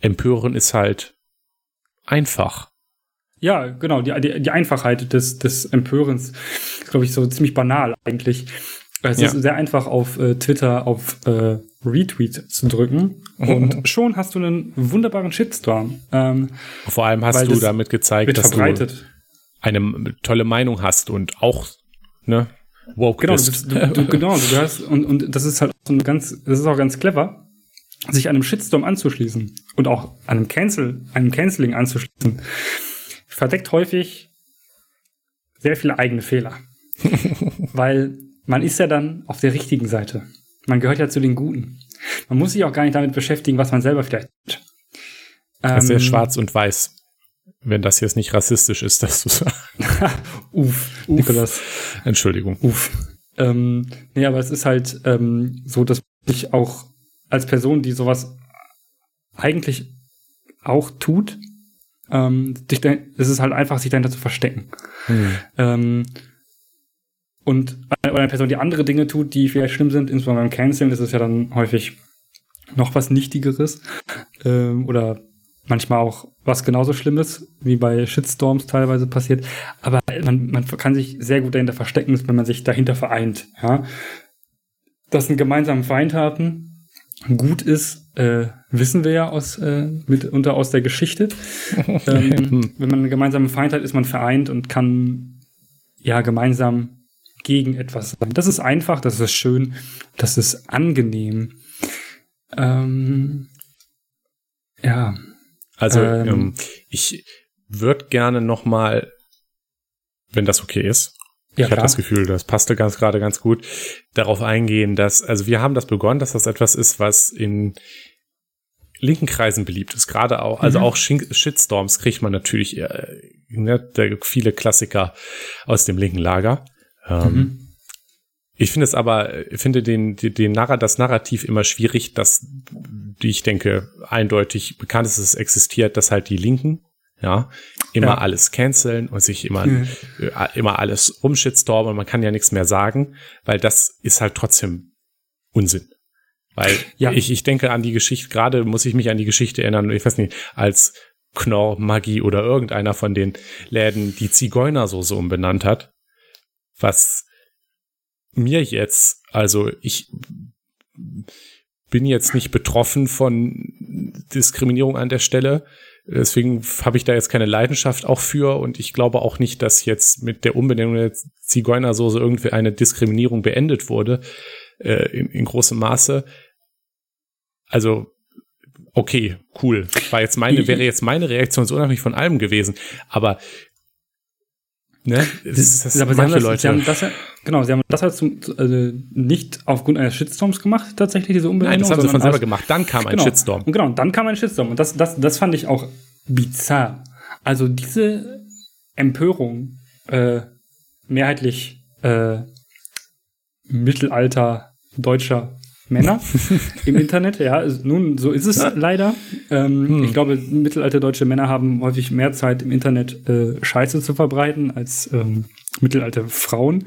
Empören ist halt einfach. Ja, genau, die, die, die Einfachheit des, des Empörens ist, glaube ich, so ziemlich banal eigentlich. Es ja. ist sehr einfach auf äh, Twitter auf äh, Retweet zu drücken und schon hast du einen wunderbaren Shitstorm. Ähm, Vor allem hast du damit gezeigt, dass verbreitet. du eine tolle Meinung hast und auch ne woke genau, bist. Du, du, genau, du hast und und das ist halt so ein ganz, das ist auch ganz clever, sich einem Shitstorm anzuschließen und auch einem Cancel, einem Canceling anzuschließen verdeckt häufig sehr viele eigene Fehler. Weil man ist ja dann auf der richtigen Seite. Man gehört ja zu den Guten. Man muss sich auch gar nicht damit beschäftigen, was man selber vielleicht tut. Das ist ja ähm, schwarz und weiß. Wenn das jetzt nicht rassistisch ist, das zu sagen. Uff, Uff, Nikolas. Entschuldigung. Uff. Ähm, nee, aber es ist halt ähm, so, dass ich auch als Person, die sowas eigentlich auch tut, ähm, dich es ist halt einfach, sich dahinter zu verstecken. Hm. Ähm, und eine Person, die andere Dinge tut, die vielleicht schlimm sind, insbesondere beim Canceln, ist es ja dann häufig noch was Nichtigeres. Ähm, oder manchmal auch was genauso Schlimmes, wie bei Shitstorms teilweise passiert. Aber man, man kann sich sehr gut dahinter verstecken, wenn man sich dahinter vereint. Ja? Das einen gemeinsamen Feind haben, gut ist, äh, wissen wir ja aus, äh, mitunter aus der Geschichte. ähm, wenn man einen gemeinsamen Feind hat, ist man vereint und kann ja gemeinsam gegen etwas sein. Das ist einfach, das ist schön, das ist angenehm. Ähm, ja. Also ähm, ähm ich würde gerne noch mal, wenn das okay ist, ja, ich habe das Gefühl, das passte ganz gerade ganz gut darauf eingehen, dass, also wir haben das begonnen, dass das etwas ist, was in linken Kreisen beliebt ist. Gerade auch, also mhm. auch Shitstorms kriegt man natürlich, äh, ne, der, viele Klassiker aus dem linken Lager. Ähm, mhm. Ich finde es aber, ich finde den, den, den Narr das Narrativ immer schwierig, dass, die ich denke, eindeutig bekannt ist, es existiert, dass halt die Linken ja, immer ja. alles canceln und sich immer, mhm. äh, immer alles umshitstormen und man kann ja nichts mehr sagen, weil das ist halt trotzdem Unsinn. Weil ja. ich, ich denke an die Geschichte, gerade muss ich mich an die Geschichte erinnern, ich weiß nicht, als Knorr, Maggi oder irgendeiner von den Läden die Zigeunersoße umbenannt hat, was mir jetzt, also ich bin jetzt nicht betroffen von Diskriminierung an der Stelle, Deswegen habe ich da jetzt keine Leidenschaft auch für und ich glaube auch nicht, dass jetzt mit der Umbenennung der Zigeunersoße irgendwie eine Diskriminierung beendet wurde äh, in, in großem Maße. Also okay, cool. War jetzt meine, wäre jetzt meine Reaktion so unabhängig von allem gewesen. Aber ne, das, das, das aber manche sie haben das, Leute. Sie haben das ja, genau, sie haben das halt zum, also nicht aufgrund eines Shitstorms gemacht, tatsächlich, diese Umbenennung. Nein, das haben sie von selber gemacht. Dann kam genau, ein Shitstorm. Und genau, dann kam ein Shitstorm. Und das, das, das fand ich auch bizarr. Also diese Empörung, äh, mehrheitlich äh, Mittelalter deutscher Männer im Internet. Ja, nun, so ist es leider. Ähm, hm. Ich glaube, mittelalte deutsche Männer haben häufig mehr Zeit im Internet äh, Scheiße zu verbreiten als ähm, mittelalte Frauen.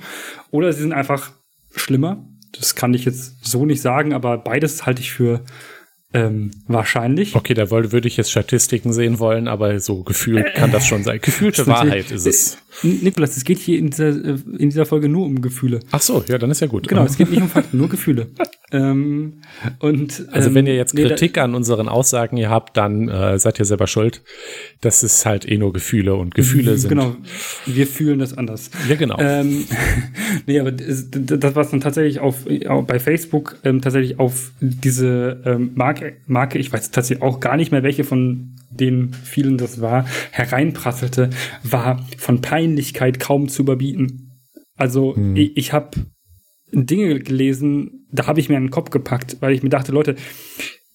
Oder sie sind einfach schlimmer. Das kann ich jetzt so nicht sagen, aber beides halte ich für ähm, wahrscheinlich. Okay, da würde ich jetzt Statistiken sehen wollen, aber so gefühlt kann das schon sein. Gefühlte Wahrheit ist es. Nikolas, es geht hier in dieser, in dieser Folge nur um Gefühle. Ach so, ja, dann ist ja gut. Genau, es geht nicht um Fakten, nur Gefühle. ähm, und, also wenn ihr jetzt ähm, Kritik nee, an unseren Aussagen hier habt, dann äh, seid ihr selber schuld. Das ist halt eh nur Gefühle und Gefühle sind. Genau, wir fühlen das anders. Ja, genau. Ähm, nee, aber das, das was dann tatsächlich auf, bei Facebook ähm, tatsächlich auf diese ähm, Marke, Marke, ich weiß tatsächlich auch gar nicht mehr, welche von den vielen das war, hereinprasselte, war von Peinlichkeit kaum zu überbieten. Also hm. ich, ich habe Dinge gelesen, da habe ich mir einen Kopf gepackt, weil ich mir dachte, Leute,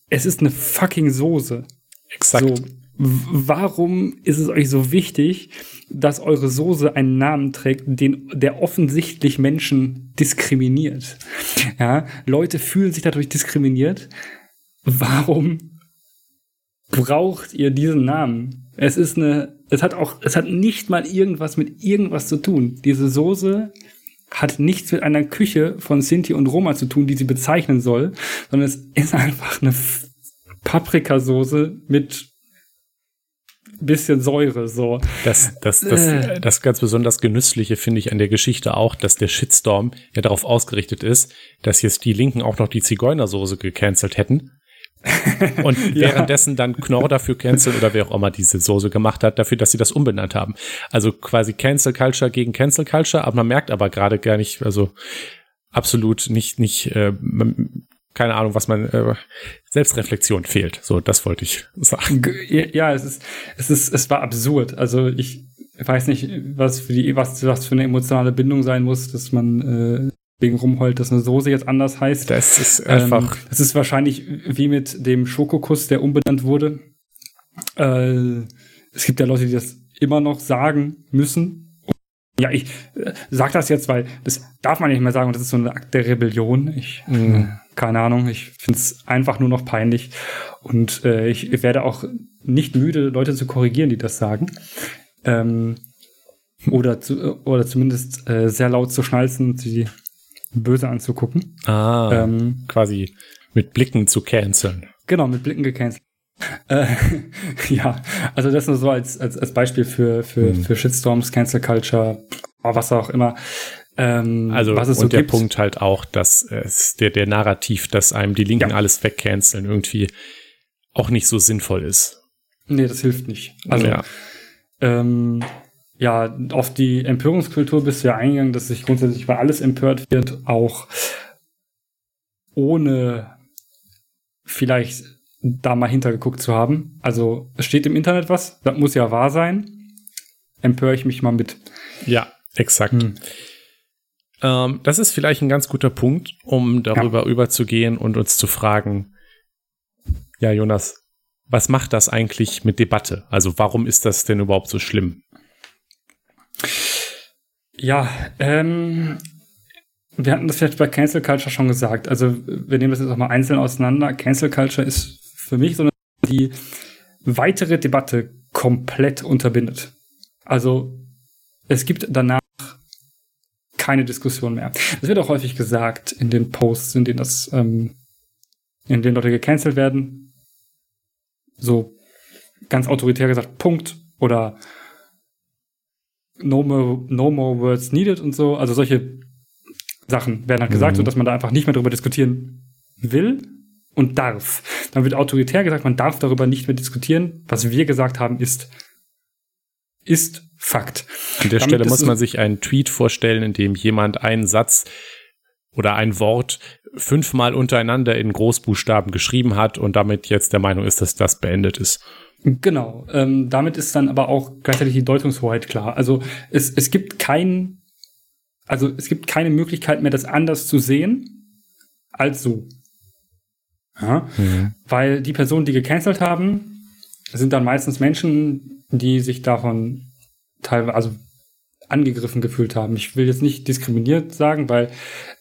es ist eine fucking Soße. Exakt. So, warum ist es euch so wichtig, dass eure Soße einen Namen trägt, den, der offensichtlich Menschen diskriminiert? Ja, Leute fühlen sich dadurch diskriminiert. Warum braucht ihr diesen Namen. Es ist eine, es hat auch, es hat nicht mal irgendwas mit irgendwas zu tun. Diese Soße hat nichts mit einer Küche von Sinti und Roma zu tun, die sie bezeichnen soll, sondern es ist einfach eine Paprikasoße mit bisschen Säure, so. Das, das, das, äh. das ganz besonders Genüssliche finde ich an der Geschichte auch, dass der Shitstorm ja darauf ausgerichtet ist, dass jetzt die Linken auch noch die Zigeunersoße gecancelt hätten und ja. währenddessen dann Knorr dafür canceln oder wer auch immer diese Soße gemacht hat, dafür, dass sie das umbenannt haben. Also quasi Cancel Culture gegen Cancel Culture, aber man merkt aber gerade gar nicht, also absolut nicht, nicht, äh, keine Ahnung, was man, äh, Selbstreflexion fehlt. So, das wollte ich sagen. Ja, es ist, es ist, es war absurd. Also ich weiß nicht, was für die, was, was für eine emotionale Bindung sein muss, dass man äh, wegen rumheult, dass eine Soße jetzt anders heißt. Das ist einfach. Ähm, das ist wahrscheinlich wie mit dem Schokokuss, der umbenannt wurde. Äh, es gibt ja Leute, die das immer noch sagen müssen. Ja, ich äh, sag das jetzt, weil das darf man nicht mehr sagen und das ist so eine Akt der Rebellion. Ich, mhm. äh, keine Ahnung, ich finde es einfach nur noch peinlich und äh, ich werde auch nicht müde, Leute zu korrigieren, die das sagen. Ähm, oder, zu, oder zumindest äh, sehr laut zu schnalzen, sie böse anzugucken. Ah, ähm, quasi mit Blicken zu canceln. Genau, mit Blicken gecancelt. Äh, ja, also das nur so als, als, als Beispiel für, für, hm. für Shitstorms, Cancel Culture, was auch immer. Ähm, also was es und so der gibt. Punkt halt auch, dass es der, der Narrativ, dass einem die Linken ja. alles wegcanceln, irgendwie auch nicht so sinnvoll ist. Nee, das hilft nicht. Also ja. ähm, ja, auf die Empörungskultur bist du ja eingegangen, dass sich grundsätzlich über alles empört wird, auch ohne vielleicht da mal hintergeguckt zu haben. Also es steht im Internet was, das muss ja wahr sein. Empöre ich mich mal mit. Ja, exakt. Hm. Ähm, das ist vielleicht ein ganz guter Punkt, um darüber ja. überzugehen und uns zu fragen, ja, Jonas, was macht das eigentlich mit Debatte? Also warum ist das denn überhaupt so schlimm? Ja, ähm, wir hatten das vielleicht bei Cancel Culture schon gesagt. Also wir nehmen das jetzt auch mal einzeln auseinander. Cancel Culture ist für mich so eine, die weitere Debatte komplett unterbindet. Also es gibt danach keine Diskussion mehr. Das wird auch häufig gesagt in den Posts, in denen das, ähm, in denen Leute gecancelt werden. So ganz autoritär gesagt, Punkt. Oder no more, no more words needed und so. Also solche Sachen werden halt gesagt, mhm. so dass man da einfach nicht mehr darüber diskutieren will und darf. Dann wird autoritär gesagt, man darf darüber nicht mehr diskutieren. Was wir gesagt haben, ist, ist Fakt. An der Damit Stelle muss man sich einen Tweet vorstellen, in dem jemand einen Satz oder ein Wort fünfmal untereinander in Großbuchstaben geschrieben hat und damit jetzt der Meinung ist, dass das beendet ist. Genau. Ähm, damit ist dann aber auch gleichzeitig die Deutungshoheit klar. Also es, es gibt kein, also es gibt keine Möglichkeit mehr, das anders zu sehen als so. Ja? Mhm. Weil die Personen, die gecancelt haben, sind dann meistens Menschen, die sich davon teilweise, also angegriffen gefühlt haben. Ich will jetzt nicht diskriminiert sagen, weil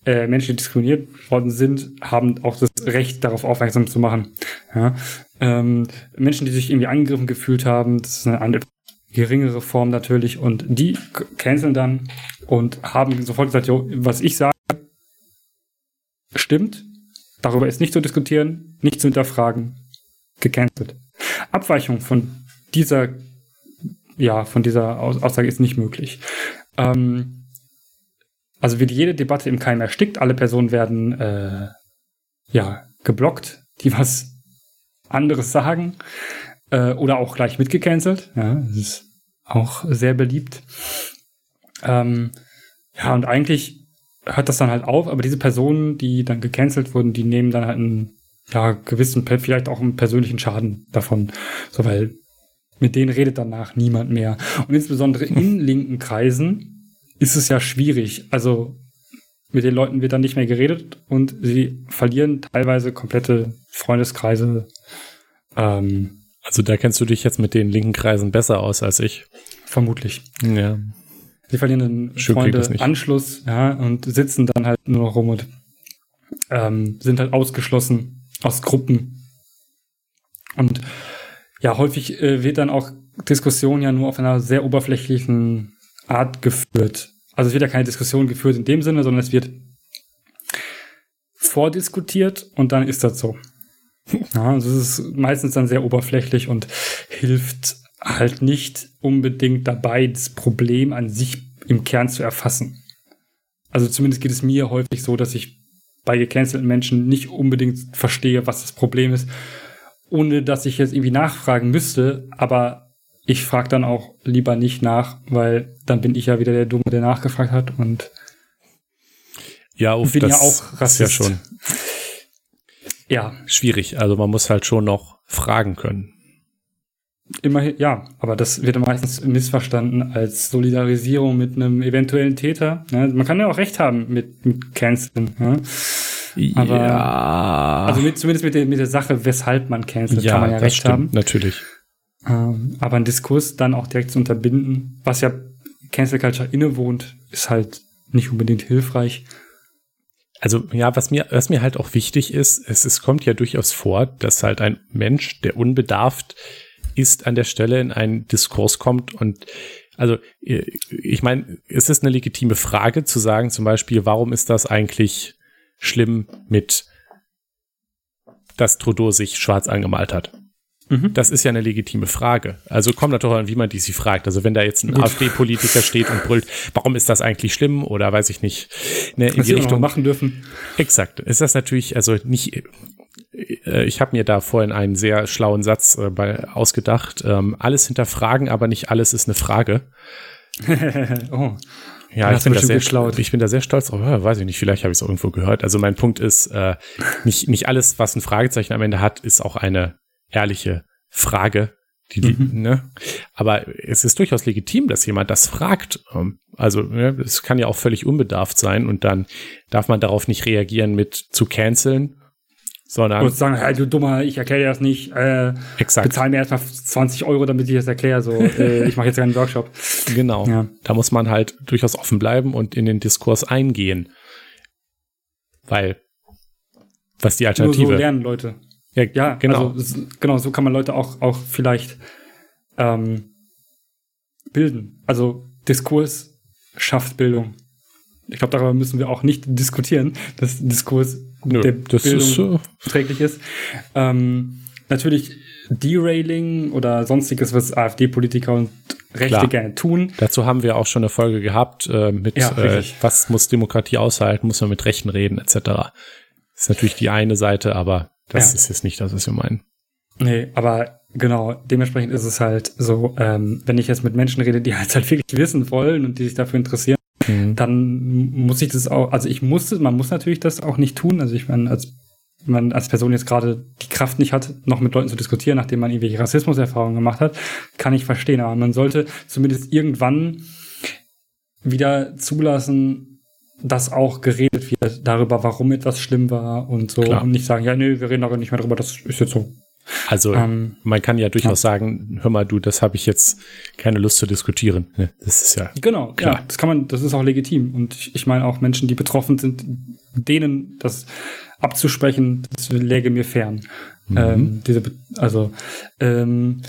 äh, Menschen, die diskriminiert worden sind, haben auch das Recht, darauf aufmerksam zu machen. Ja? Ähm, Menschen, die sich irgendwie angegriffen gefühlt haben, das ist eine andere, geringere Form natürlich, und die canceln dann und haben sofort gesagt, jo, was ich sage, stimmt. darüber ist nicht zu diskutieren, nicht zu hinterfragen, gecancelt. Abweichung von dieser, ja, von dieser Aussage ist nicht möglich. Ähm, also wird jede Debatte im Keim erstickt, alle Personen werden äh, ja geblockt, die was anderes sagen äh, oder auch gleich mitgecancelt. Ja, das ist auch sehr beliebt. Ähm, ja, und eigentlich hört das dann halt auf, aber diese Personen, die dann gecancelt wurden, die nehmen dann halt einen ja, gewissen, vielleicht auch einen persönlichen Schaden davon. So, weil mit denen redet danach niemand mehr. Und insbesondere in linken Kreisen ist es ja schwierig. Also mit den Leuten wird dann nicht mehr geredet und sie verlieren teilweise komplette Freundeskreise. Ähm, also da kennst du dich jetzt mit den linken Kreisen besser aus als ich. Vermutlich. Ja. Sie verlieren den Freunde Anschluss, ja, und sitzen dann halt nur noch rum und ähm, sind halt ausgeschlossen aus Gruppen. Und ja, häufig äh, wird dann auch Diskussion ja nur auf einer sehr oberflächlichen Art geführt. Also es wird ja keine Diskussion geführt in dem Sinne, sondern es wird vordiskutiert und dann ist das so. Ja, also es ist meistens dann sehr oberflächlich und hilft halt nicht unbedingt dabei, das Problem an sich im Kern zu erfassen. Also zumindest geht es mir häufig so, dass ich bei gecancelten Menschen nicht unbedingt verstehe, was das Problem ist, ohne dass ich jetzt irgendwie nachfragen müsste, aber ich frage dann auch lieber nicht nach, weil dann bin ich ja wieder der Dumme, der nachgefragt hat und ja, auf, bin ja auch Rassist. ja schon ja schwierig. Also man muss halt schon noch fragen können. Immerhin, ja, aber das wird meistens missverstanden als Solidarisierung mit einem eventuellen Täter. Ja, man kann ja auch recht haben mit, mit Canceln. Ja. Aber, ja. Also mit, zumindest mit der, mit der Sache, weshalb man cancelt, ja, kann man ja recht stimmt, haben. Natürlich. Ähm, aber ein Diskurs dann auch direkt zu unterbinden, was ja Cancel Culture innewohnt, ist halt nicht unbedingt hilfreich. Also ja, was mir, was mir halt auch wichtig ist, es, es kommt ja durchaus vor, dass halt ein Mensch, der unbedarft ist, an der Stelle in einen Diskurs kommt und also ich meine, es ist eine legitime Frage zu sagen, zum Beispiel, warum ist das eigentlich schlimm mit, dass Trudeau sich schwarz angemalt hat? Mhm. Das ist ja eine legitime Frage. Also kommt natürlich an, wie man die sie fragt. Also wenn da jetzt ein AfD-Politiker steht und brüllt, warum ist das eigentlich schlimm oder weiß ich nicht, ne, in Was die Richtung machen dürfen. Exakt. Ist das natürlich also nicht. Äh, ich habe mir da vorhin einen sehr schlauen Satz äh, bei, ausgedacht. Ähm, alles hinterfragen, aber nicht alles ist eine Frage. oh. Ja, ich bin, da sehr, ich bin da sehr stolz drauf. Ja, weiß ich nicht, vielleicht habe ich es irgendwo gehört. Also mein Punkt ist, äh, nicht, nicht alles, was ein Fragezeichen am Ende hat, ist auch eine ehrliche Frage. Die, die, mhm. ne? Aber es ist durchaus legitim, dass jemand das fragt. Ähm, also ne, es kann ja auch völlig unbedarft sein und dann darf man darauf nicht reagieren mit zu canceln, sondern und sagen, hey, du Dummer, ich erkläre dir das nicht. Äh, Exakt. Bezahl mir erstmal 20 Euro, damit ich das erkläre. So, äh, ich mache jetzt keinen Workshop. Genau. Ja. Da muss man halt durchaus offen bleiben und in den Diskurs eingehen. Weil, was die Alternative. Nur so lernen Leute. Ja, ja genau. Also, genau, so kann man Leute auch, auch vielleicht ähm, bilden. Also Diskurs schafft Bildung. Ich glaube, darüber müssen wir auch nicht diskutieren, dass Diskurs Nö, der das Bildung ist, äh träglich ist. Ähm, natürlich Derailing oder sonstiges, was AfD-Politiker und Rechte Klar. gerne tun. Dazu haben wir auch schon eine Folge gehabt äh, mit, ja, äh, was muss Demokratie aushalten, muss man mit Rechten reden, etc. Das ist natürlich die eine Seite, aber das ja. ist jetzt nicht das, was wir meinen. Nee, aber genau, dementsprechend ist es halt so, ähm, wenn ich jetzt mit Menschen rede, die halt, halt wirklich wissen wollen und die sich dafür interessieren, mhm. dann muss ich das auch, also ich muss, man muss natürlich das auch nicht tun. Also ich meine, als man als Person jetzt gerade die Kraft nicht hat, noch mit Leuten zu diskutieren, nachdem man irgendwelche Rassismuserfahrungen gemacht hat, kann ich verstehen. Aber man sollte zumindest irgendwann wieder zulassen, dass auch geredet wird darüber, warum etwas schlimm war und so. Klar. Und nicht sagen, ja, nee, wir reden aber nicht mehr darüber, das ist jetzt so. Also ähm, man kann ja durchaus ja. sagen, hör mal, du, das habe ich jetzt keine Lust zu diskutieren. Das ist ja genau, klar. Ja, das kann man, das ist auch legitim. Und ich, ich meine auch Menschen, die betroffen sind, denen das abzusprechen, das läge mir fern. Mhm. Ähm, diese, also ähm,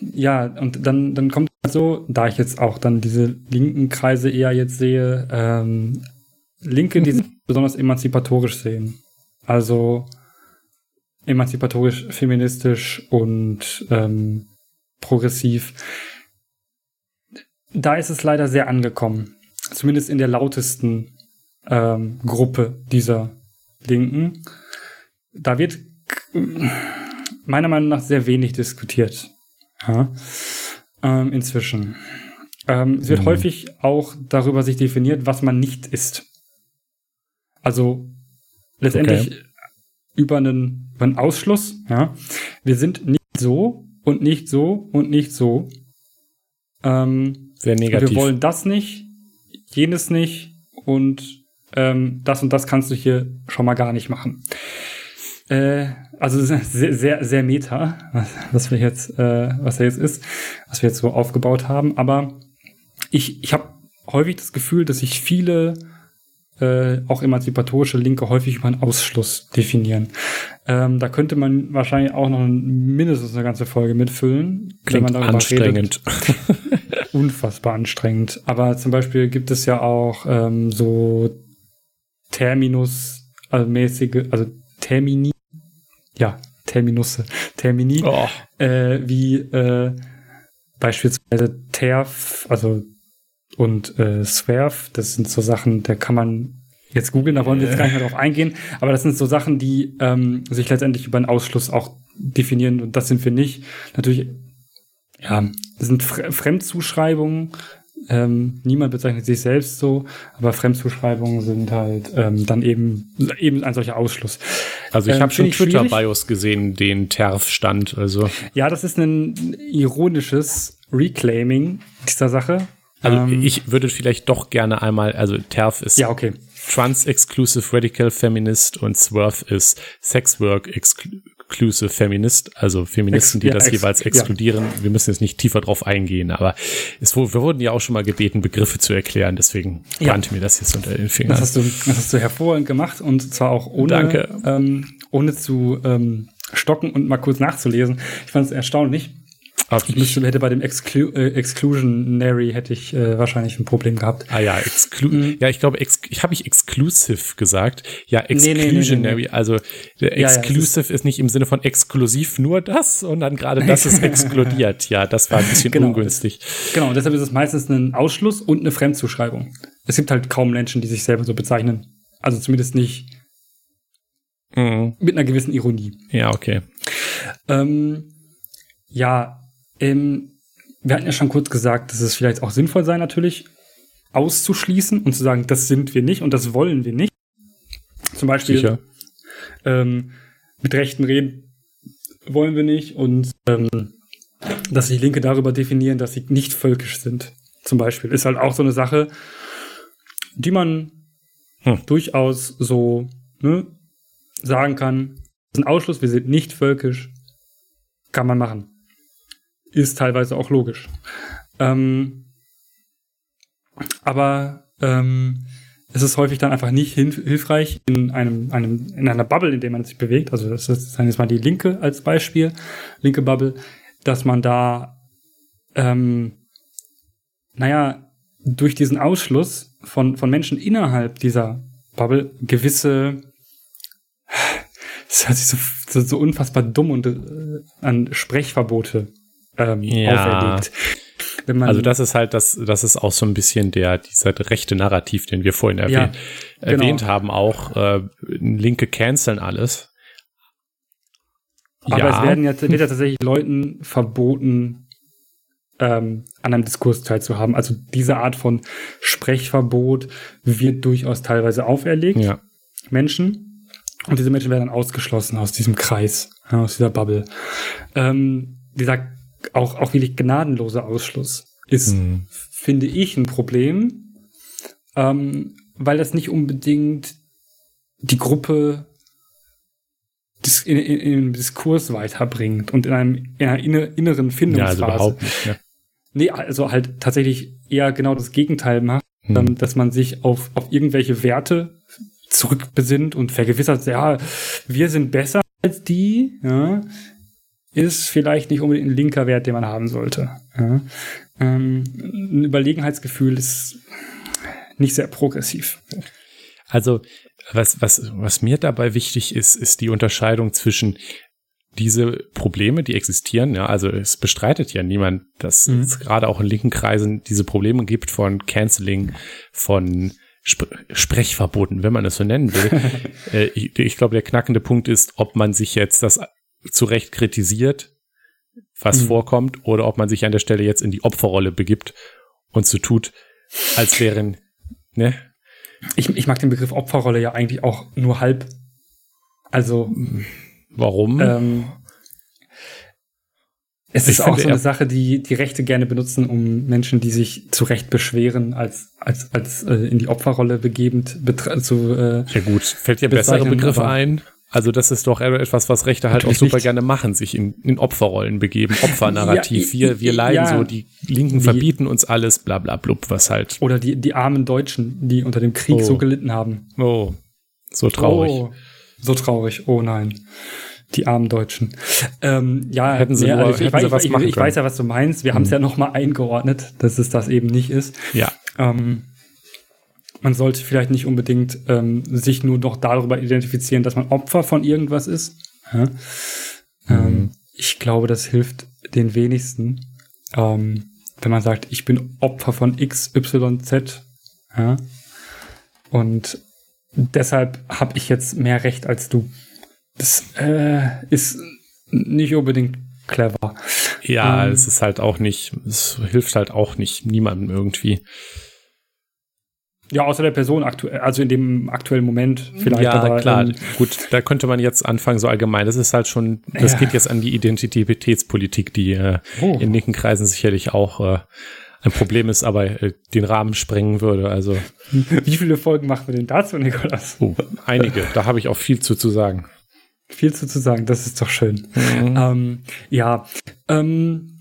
ja, und dann, dann kommt so, da ich jetzt auch dann diese linken Kreise eher jetzt sehe, ähm, Linke, die sich besonders emanzipatorisch sehen Also emanzipatorisch, feministisch und ähm, progressiv. Da ist es leider sehr angekommen. Zumindest in der lautesten ähm, Gruppe dieser Linken. Da wird meiner Meinung nach sehr wenig diskutiert. Ja, ähm, inzwischen. Ähm, es wird mhm. häufig auch darüber sich definiert, was man nicht ist. Also letztendlich okay. Über, einen, über einen Ausschluss. Ja, wir sind nicht so und nicht so und nicht so. Ähm, sehr negativ. Wir wollen das nicht, jenes nicht und ähm, das und das kannst du hier schon mal gar nicht machen. Äh, also sehr, sehr, sehr meta, was wir jetzt, äh, was er jetzt ist, was wir jetzt so aufgebaut haben. Aber ich, ich habe häufig das Gefühl, dass sich viele äh, auch emanzipatorische Linke häufig über einen Ausschluss definieren. Ähm, da könnte man wahrscheinlich auch noch mindestens eine ganze Folge mitfüllen, Klingt wenn man darüber anstrengend. redet. Unfassbar anstrengend. Aber zum Beispiel gibt es ja auch ähm, so Terminus, also mäßige, also Termini, ja, Terminusse, Termini, oh. äh, wie äh, beispielsweise TERF, also und äh, Swerf, das sind so Sachen, da kann man jetzt googeln, da wollen wir jetzt gar nicht mehr drauf eingehen, aber das sind so Sachen, die ähm, sich letztendlich über einen Ausschluss auch definieren und das sind wir nicht. Natürlich, ja, das sind Fremdzuschreibungen, ähm, niemand bezeichnet sich selbst so, aber Fremdzuschreibungen sind halt ähm, dann eben eben ein solcher Ausschluss. Also ich ähm, habe schon Twitter-Bios gesehen, den TERF stand. Also ja, das ist ein ironisches Reclaiming dieser Sache. Also ähm, ich würde vielleicht doch gerne einmal, also TERF ist ja okay. Trans-Exclusive Radical Feminist und Swerve ist Sex Work Exclusive Feminist, also Feministen, die ja, das jeweils exkludieren. Ja. Wir müssen jetzt nicht tiefer drauf eingehen, aber es, wir wurden ja auch schon mal gebeten, Begriffe zu erklären, deswegen brannte ja. mir das jetzt unter den Fingern. Das hast du, das hast du hervorragend gemacht und zwar auch ohne, ähm, ohne zu ähm, stocken und mal kurz nachzulesen. Ich fand es erstaunlich aber ich müsste, hätte bei dem Exclu äh, Exclusionary hätte ich äh, wahrscheinlich ein Problem gehabt. Ah ja, Exclu mhm. ja, ich glaube, ex habe ich exclusive gesagt. Ja, Exclusionary, nee, nee, nee, also Exclusive ja, ja, ist nicht im Sinne von exklusiv nur das, sondern gerade das ist exkludiert. Ja, das war ein bisschen genau, ungünstig. Genau, und deshalb ist es meistens ein Ausschluss und eine Fremdzuschreibung. Es gibt halt kaum Menschen, die sich selber so bezeichnen. Also zumindest nicht mhm. mit einer gewissen Ironie. Ja, okay. Ähm, ja, ähm, wir hatten ja schon kurz gesagt, dass es vielleicht auch sinnvoll sei, natürlich auszuschließen und zu sagen, das sind wir nicht und das wollen wir nicht. Zum Beispiel ähm, mit Rechten reden wollen wir nicht und ähm, dass die Linke darüber definieren, dass sie nicht völkisch sind. Zum Beispiel ist halt auch so eine Sache, die man hm. durchaus so ne, sagen kann. Das ist ein Ausschluss, wir sind nicht völkisch, kann man machen ist teilweise auch logisch. Ähm, aber ähm, es ist häufig dann einfach nicht hilfreich in einem, einem, in einer Bubble, in der man sich bewegt. Also das ist, sagen jetzt mal die linke als Beispiel, linke Bubble, dass man da, ähm, naja, durch diesen Ausschluss von, von Menschen innerhalb dieser Bubble gewisse, das hört sich so, so, so unfassbar dumm und äh, an Sprechverbote ähm, ja. auferlegt. also das ist halt das, das ist auch so ein bisschen der dieser rechte Narrativ, den wir vorhin erwähnt, ja, genau. erwähnt haben, auch äh, Linke canceln alles. Aber ja. es werden ja, wird ja tatsächlich Leuten verboten, ähm, an einem Diskurs teilzuhaben. Also diese Art von Sprechverbot wird durchaus teilweise auferlegt. Ja. Menschen. Und diese Menschen werden dann ausgeschlossen aus diesem Kreis, aus dieser Bubble. Ähm, dieser auch, auch wirklich gnadenloser Ausschluss ist, mhm. finde ich, ein Problem, ähm, weil das nicht unbedingt die Gruppe in, in, in einem Diskurs weiterbringt und in, einem, in einer inneren Findungsphase. Ja, also überhaupt nicht, ja. Nee, also halt tatsächlich eher genau das Gegenteil macht, ähm, dass man sich auf, auf irgendwelche Werte zurückbesinnt und vergewissert, ja, wir sind besser als die, ja, ist vielleicht nicht unbedingt ein linker Wert, den man haben sollte. Ja. Ähm, ein Überlegenheitsgefühl ist nicht sehr progressiv. Also was, was, was mir dabei wichtig ist, ist die Unterscheidung zwischen diese Probleme, die existieren, ja, also es bestreitet ja niemand, dass mhm. es gerade auch in linken Kreisen diese Probleme gibt von Canceling, von Sp Sprechverboten, wenn man es so nennen will. äh, ich, ich glaube, der knackende Punkt ist, ob man sich jetzt das zu Recht kritisiert, was mhm. vorkommt, oder ob man sich an der Stelle jetzt in die Opferrolle begibt und so tut, als wären, ne? Ich, ich mag den Begriff Opferrolle ja eigentlich auch nur halb. Also. Warum? Ähm, es ist auch so eine Sache, die die Rechte gerne benutzen, um Menschen, die sich zu Recht beschweren, als als als äh, in die Opferrolle begebend zu. Äh, ja gut, fällt dir bessere Begriffe ein? Also das ist doch etwas, was Rechte halt auch super nicht. gerne machen, sich in, in Opferrollen begeben, Opfernarrativ. Ja, wir, wir leiden ja, so, die Linken verbieten uns alles, bla bla blub, was halt. Oder die, die armen Deutschen, die unter dem Krieg oh. so gelitten haben. Oh, so traurig. Oh, so traurig, oh nein. Die armen Deutschen. Ähm, ja, hätten sie, ja, nur, also ich, hätten ich, weiß, ich, ich weiß ja, was du meinst. Wir hm. haben es ja noch mal eingeordnet, dass es das eben nicht ist. Ja. Ähm, man sollte vielleicht nicht unbedingt ähm, sich nur noch darüber identifizieren, dass man Opfer von irgendwas ist. Ja? Ähm, mhm. ich glaube, das hilft den wenigsten, ähm, wenn man sagt, ich bin Opfer von X, Y, Z. Ja? Und deshalb habe ich jetzt mehr Recht als du. Das äh, ist nicht unbedingt clever. Ja, ähm, es ist halt auch nicht, es hilft halt auch nicht niemandem irgendwie. Ja, außer der Person aktuell, also in dem aktuellen Moment vielleicht. Ja, aber, klar. Ähm, Gut, da könnte man jetzt anfangen, so allgemein. Das ist halt schon, das ja. geht jetzt an die Identitätspolitik, die äh, oh. in linken Kreisen sicherlich auch äh, ein Problem ist, aber äh, den Rahmen sprengen würde. Also Wie viele Folgen machen wir denn dazu, Nikolas? Oh, einige. Da habe ich auch viel zu, zu sagen. Viel zu, zu sagen, das ist doch schön. Mhm. Ähm, ja, ähm,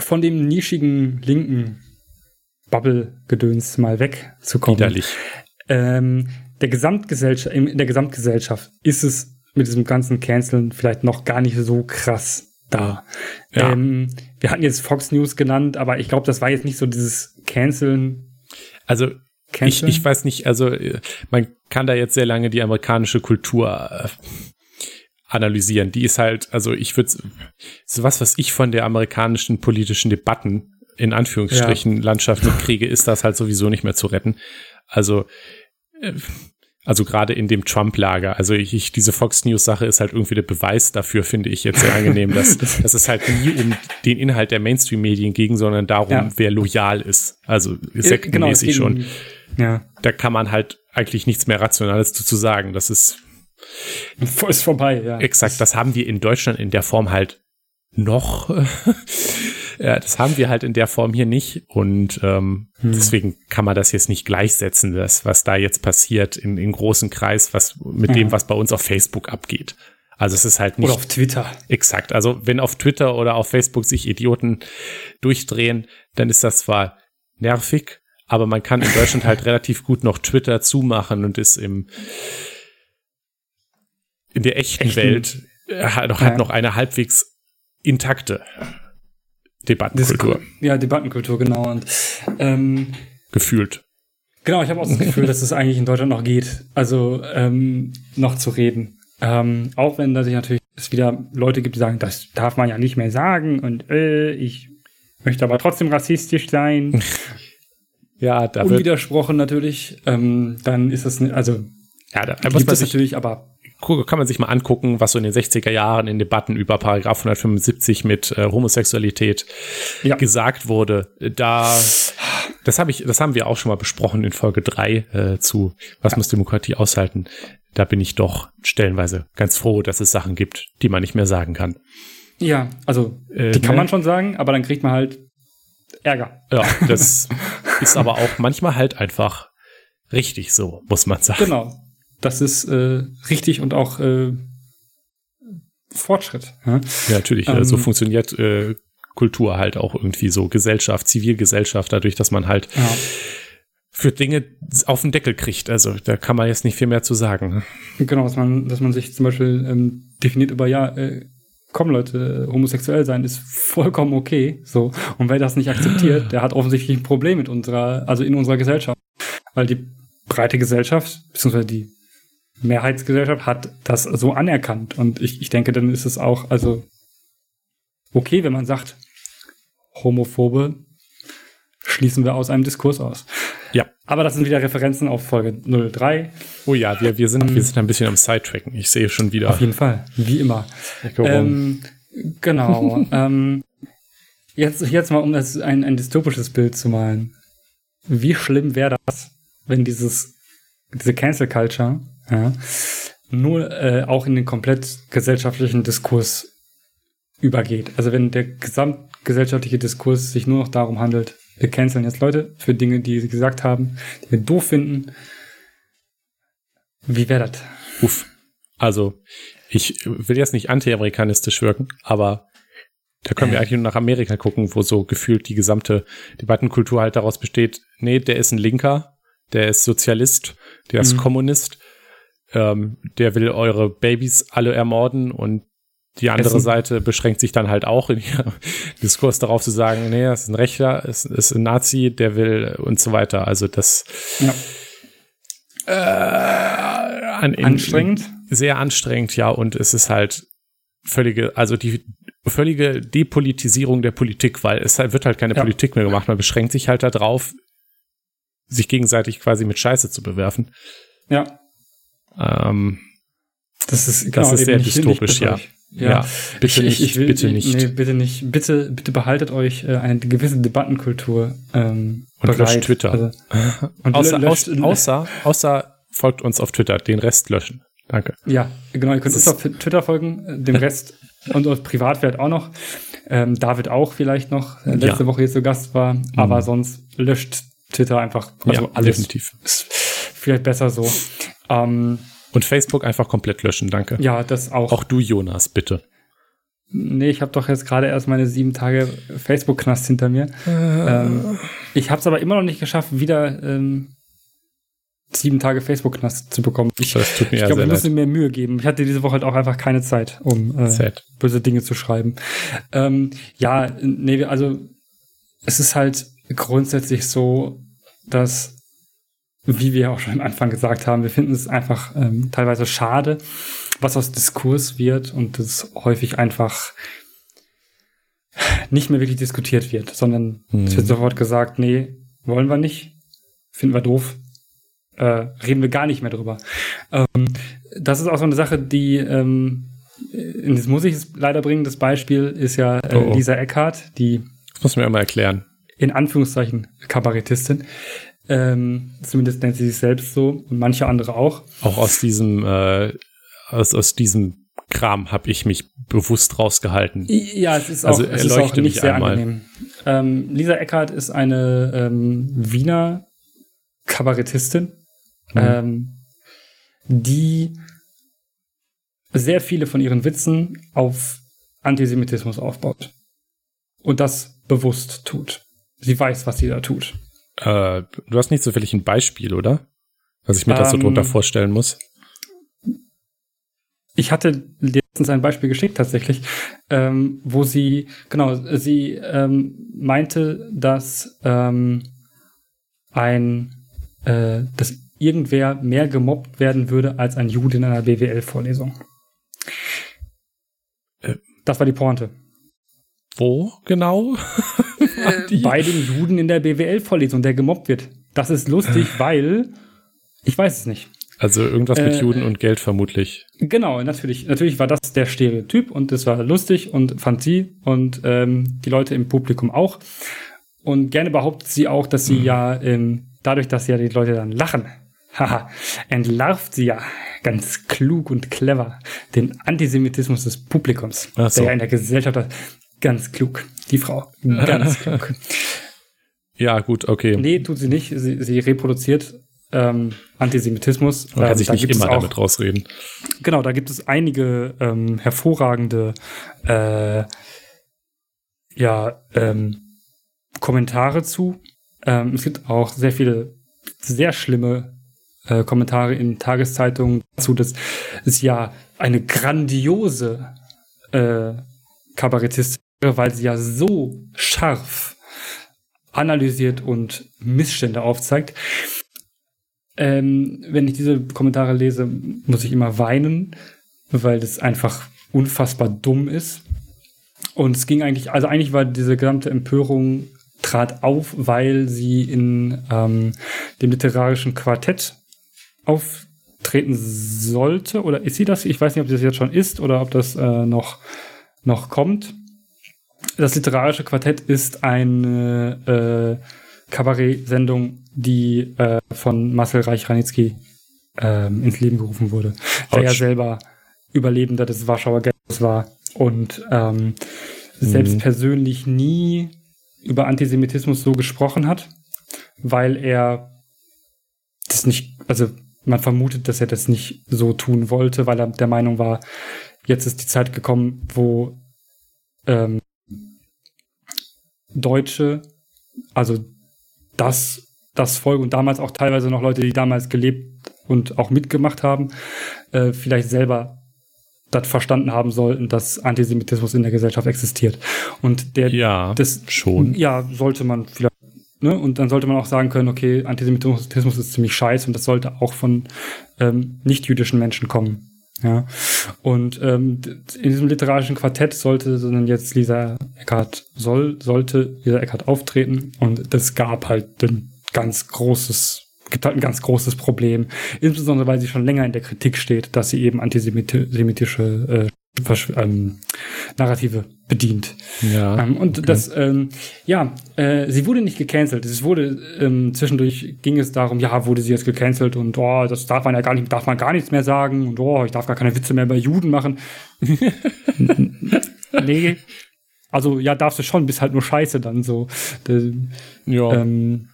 von dem nischigen Linken Bubble-Gedöns mal wegzukommen. Widerlich. Ähm, der Gesamtgesellschaft, in der Gesamtgesellschaft ist es mit diesem ganzen Canceln vielleicht noch gar nicht so krass da. Ja. Ähm, wir hatten jetzt Fox News genannt, aber ich glaube, das war jetzt nicht so dieses Canceln. Also ich, ich weiß nicht, also äh, man kann da jetzt sehr lange die amerikanische Kultur äh, analysieren. Die ist halt, also ich würde, so was, was ich von der amerikanischen politischen Debatten in Anführungsstrichen ja. Landschaft mitkriege, ist das halt sowieso nicht mehr zu retten. Also, äh, also gerade in dem Trump-Lager. Also ich, ich, diese Fox News-Sache ist halt irgendwie der Beweis dafür, finde ich jetzt sehr angenehm, dass, dass es halt nie um den Inhalt der Mainstream-Medien ging, sondern darum, ja. wer loyal ist. Also sektmäßig genau, schon. Ja. Da kann man halt eigentlich nichts mehr Rationales zu, zu sagen. Das ist ist vorbei, ja. Exakt, das haben wir in Deutschland in der Form halt noch. Ja, das haben wir halt in der Form hier nicht und ähm, hm. deswegen kann man das jetzt nicht gleichsetzen, das, was da jetzt passiert in, in großen Kreis, was mit ja. dem, was bei uns auf Facebook abgeht. Also es ist halt nicht. Oder auf Twitter. Exakt. Also wenn auf Twitter oder auf Facebook sich Idioten durchdrehen, dann ist das zwar nervig, aber man kann in Deutschland halt relativ gut noch Twitter zumachen und ist im in der echten, echten? Welt äh, hat, ja. hat noch eine halbwegs intakte Debattenkultur. ja, Debattenkultur, genau. Und ähm, gefühlt. Genau, ich habe auch das Gefühl, dass es eigentlich in Deutschland noch geht, also ähm, noch zu reden. Ähm, auch wenn da sich natürlich es wieder Leute gibt, die sagen, das darf man ja nicht mehr sagen und äh, ich möchte aber trotzdem rassistisch sein. ja, da Unwidersprochen natürlich. Ähm, dann ist das, also ja, da gibt es natürlich, aber kann man sich mal angucken, was so in den 60er Jahren in Debatten über Paragraph 175 mit äh, Homosexualität ja. gesagt wurde. Da, das habe ich, das haben wir auch schon mal besprochen in Folge drei äh, zu Was ja. muss Demokratie aushalten. Da bin ich doch stellenweise ganz froh, dass es Sachen gibt, die man nicht mehr sagen kann. Ja, also äh, die kann ne? man schon sagen, aber dann kriegt man halt Ärger. Ja, das ist aber auch manchmal halt einfach richtig so, muss man sagen. Genau das ist äh, richtig und auch äh, Fortschritt. Ja, ja natürlich. Ähm, so funktioniert äh, Kultur halt auch irgendwie so. Gesellschaft, Zivilgesellschaft, dadurch, dass man halt ja. für Dinge auf den Deckel kriegt. Also da kann man jetzt nicht viel mehr zu sagen. Genau, dass man, dass man sich zum Beispiel ähm, definiert über, ja, äh, komm Leute, homosexuell sein ist vollkommen okay. So. Und wer das nicht akzeptiert, der hat offensichtlich ein Problem mit unserer, also in unserer Gesellschaft. Weil die breite Gesellschaft, beziehungsweise die Mehrheitsgesellschaft hat das so anerkannt. Und ich, ich denke, dann ist es auch, also okay, wenn man sagt, Homophobe schließen wir aus einem Diskurs aus. Ja. Aber das sind wieder Referenzen auf Folge 03. Oh ja, wir, wir, sind, wir sind ein bisschen am Sidetracken. Ich sehe schon wieder. Auf jeden Fall, wie immer. Ähm, genau. ähm, jetzt, jetzt mal, um das ein, ein dystopisches Bild zu malen. Wie schlimm wäre das, wenn dieses, diese Cancel Culture ja, nur äh, auch in den komplett gesellschaftlichen Diskurs übergeht. Also wenn der gesamtgesellschaftliche Diskurs sich nur noch darum handelt, wir canceln jetzt Leute für Dinge, die sie gesagt haben, die wir doof finden. Wie wäre das? Uff. Also, ich will jetzt nicht anti-amerikanistisch wirken, aber da können wir eigentlich nur nach Amerika gucken, wo so gefühlt die gesamte Debattenkultur halt daraus besteht, nee, der ist ein Linker, der ist Sozialist, der ist mhm. Kommunist, ähm, der will eure Babys alle ermorden und die andere Essen. Seite beschränkt sich dann halt auch in ihrem Diskurs darauf zu sagen, nee, das ist ein Rechter, es ist ein Nazi, der will und so weiter. Also das ja. äh, an, in, anstrengend. Sehr anstrengend, ja. Und es ist halt völlige, also die völlige Depolitisierung der Politik, weil es halt, wird halt keine ja. Politik mehr gemacht. Man beschränkt sich halt darauf, sich gegenseitig quasi mit Scheiße zu bewerfen. Ja. Ähm, das ist, genau, das ist sehr dystopisch, ja. Ja, ja bitte nicht, ich will, bitte nicht. Nee, bitte nicht. Bitte, bitte behaltet euch äh, eine gewisse Debattenkultur ähm, und bereit. löscht Twitter. Also, und außer, löscht, außer, außer folgt uns auf Twitter, den Rest löschen. Danke. Ja, genau, ihr könnt uns auf Twitter folgen, äh, dem Rest und uns privat vielleicht auch noch. Ähm, David auch vielleicht noch, äh, letzte ja. Woche hier zu Gast war, mhm. aber sonst löscht Twitter einfach also ja, alles. Definitiv. Ist vielleicht besser so. Ähm, und Facebook einfach komplett löschen, danke. Ja, das auch. Auch du, Jonas, bitte. Nee, ich habe doch jetzt gerade erst meine sieben Tage Facebook-Knast hinter mir. Äh. Ähm, ich habe es aber immer noch nicht geschafft, wieder ähm, sieben Tage Facebook-Knast zu bekommen. Ich, das tut mir ich glaube, ich muss mir mehr Mühe geben. Ich hatte diese Woche halt auch einfach keine Zeit, um äh, böse Dinge zu schreiben. Ähm, ja, nee, also es ist halt grundsätzlich so, dass wie wir auch schon am Anfang gesagt haben, wir finden es einfach ähm, teilweise schade, was aus Diskurs wird und das häufig einfach nicht mehr wirklich diskutiert wird, sondern mhm. es wird sofort gesagt, nee, wollen wir nicht, finden wir doof, äh, reden wir gar nicht mehr drüber. Ähm, das ist auch so eine Sache, die ähm, das muss ich leider bringen. Das Beispiel ist ja äh, oh, oh. Lisa Eckhardt, die das muss mir mal erklären. In Anführungszeichen Kabarettistin, ähm, zumindest nennt sie sich selbst so und manche andere auch. Auch aus diesem, äh, aus, aus diesem Kram habe ich mich bewusst rausgehalten. Ja, es ist also auch, es ist auch nicht sehr einmal. angenehm. Ähm, Lisa Eckhardt ist eine ähm, Wiener Kabarettistin, mhm. ähm, die sehr viele von ihren Witzen auf Antisemitismus aufbaut. Und das bewusst tut. Sie weiß, was sie da tut. Äh, du hast nicht zufällig ein Beispiel, oder? Was ich mir ähm, das so drunter vorstellen muss. Ich hatte letztens ein Beispiel geschickt tatsächlich, ähm, wo sie, genau, sie ähm, meinte, dass ähm, ein, äh, dass irgendwer mehr gemobbt werden würde als ein Jude in einer BWL-Vorlesung. Äh, das war die Pointe. Wo genau? äh, bei den Juden in der BWL-Vorlesung, der gemobbt wird. Das ist lustig, weil ich weiß es nicht. Also irgendwas mit äh, Juden und Geld vermutlich. Genau, natürlich. Natürlich war das der Stereotyp und es war lustig und fand sie und ähm, die Leute im Publikum auch. Und gerne behauptet sie auch, dass sie mhm. ja ähm, dadurch, dass ja die Leute dann lachen, haha, entlarvt sie ja ganz klug und clever den Antisemitismus des Publikums, so. der ja in der Gesellschaft Ganz klug, die Frau. Ganz klug. Ja, gut, okay. Nee, tut sie nicht. Sie, sie reproduziert ähm, Antisemitismus. Man kann ähm, sich nicht immer auch, damit rausreden. Genau, da gibt es einige ähm, hervorragende äh, ja, ähm, Kommentare zu. Ähm, es gibt auch sehr viele sehr schlimme äh, Kommentare in Tageszeitungen dazu, dass es ja eine grandiose äh, Kabarettistin weil sie ja so scharf analysiert und Missstände aufzeigt. ähm, wenn ich diese Kommentare lese, muss ich immer weinen, weil das einfach unfassbar dumm ist. Und es ging eigentlich, also eigentlich war diese gesamte Empörung trat auf, weil sie in ähm, dem literarischen Quartett auftreten sollte. Oder ist sie das? Ich weiß nicht, ob das jetzt schon ist oder ob das äh, noch, noch kommt. Das literarische Quartett ist eine äh, Kabarett-Sendung, die äh, von Marcel Reich-Ranitzky äh, ins Leben gerufen wurde. Der ja selber Überlebender des Warschauer Ghettos war und ähm, selbst mhm. persönlich nie über Antisemitismus so gesprochen hat, weil er das nicht, also man vermutet, dass er das nicht so tun wollte, weil er der Meinung war, jetzt ist die Zeit gekommen, wo ähm, Deutsche, also das, das Volk und damals auch teilweise noch Leute, die damals gelebt und auch mitgemacht haben, äh, vielleicht selber das verstanden haben sollten, dass Antisemitismus in der Gesellschaft existiert. Und der, ja, das schon. Ja, sollte man vielleicht, ne? Und dann sollte man auch sagen können, okay, Antisemitismus ist ziemlich scheiße und das sollte auch von ähm, nicht-jüdischen Menschen kommen. Ja. Und ähm, in diesem literarischen Quartett sollte dann jetzt Lisa Eckhardt soll, sollte Lisa Eckhardt auftreten und das gab halt ein ganz großes gibt halt ein ganz großes Problem. Insbesondere, weil sie schon länger in der Kritik steht, dass sie eben antisemitische äh, ähm, Narrative bedient. Ja. Ähm, und okay. das, ähm, ja, äh, sie wurde nicht gecancelt. Es wurde ähm, zwischendurch ging es darum, ja, wurde sie jetzt gecancelt und oh, das darf man ja gar nicht, darf man gar nichts mehr sagen und oh, ich darf gar keine Witze mehr über Juden machen. nee. Also ja, darfst du schon, bist halt nur scheiße dann so. ja. Ähm,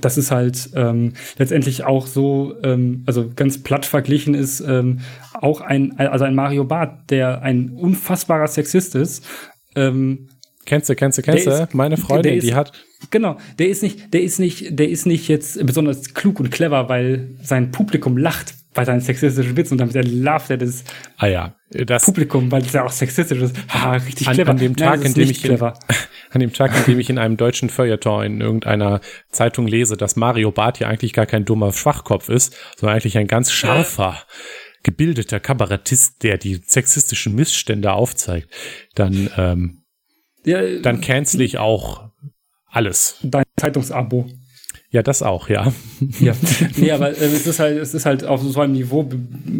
das ist halt ähm, letztendlich auch so, ähm, also ganz platt verglichen ist ähm, auch ein, also ein Mario Barth, der ein unfassbarer Sexist ist. Ähm, kennst du, kennst du, kennst du? Meine Freundin, ist, die hat. Genau, der ist nicht, der ist nicht, der ist nicht jetzt besonders klug und clever, weil sein Publikum lacht bei seinen sexistischen Witzen und damit erlaubt er das ah ja, das Publikum, weil es ja auch sexistisch ist. Ha, richtig an, clever. An dem Tag, Nein, in dem ich clever. An dem Tag, in dem ich in einem deutschen Feuilleton in irgendeiner Zeitung lese, dass Mario Barth ja eigentlich gar kein dummer Schwachkopf ist, sondern eigentlich ein ganz scharfer, gebildeter Kabarettist, der die sexistischen Missstände aufzeigt, dann, ähm, ja, dann cancel ich auch alles. Dein Zeitungsabo. Ja, das auch, ja. Ja, nee, aber äh, es ist halt, es ist halt auf so einem Niveau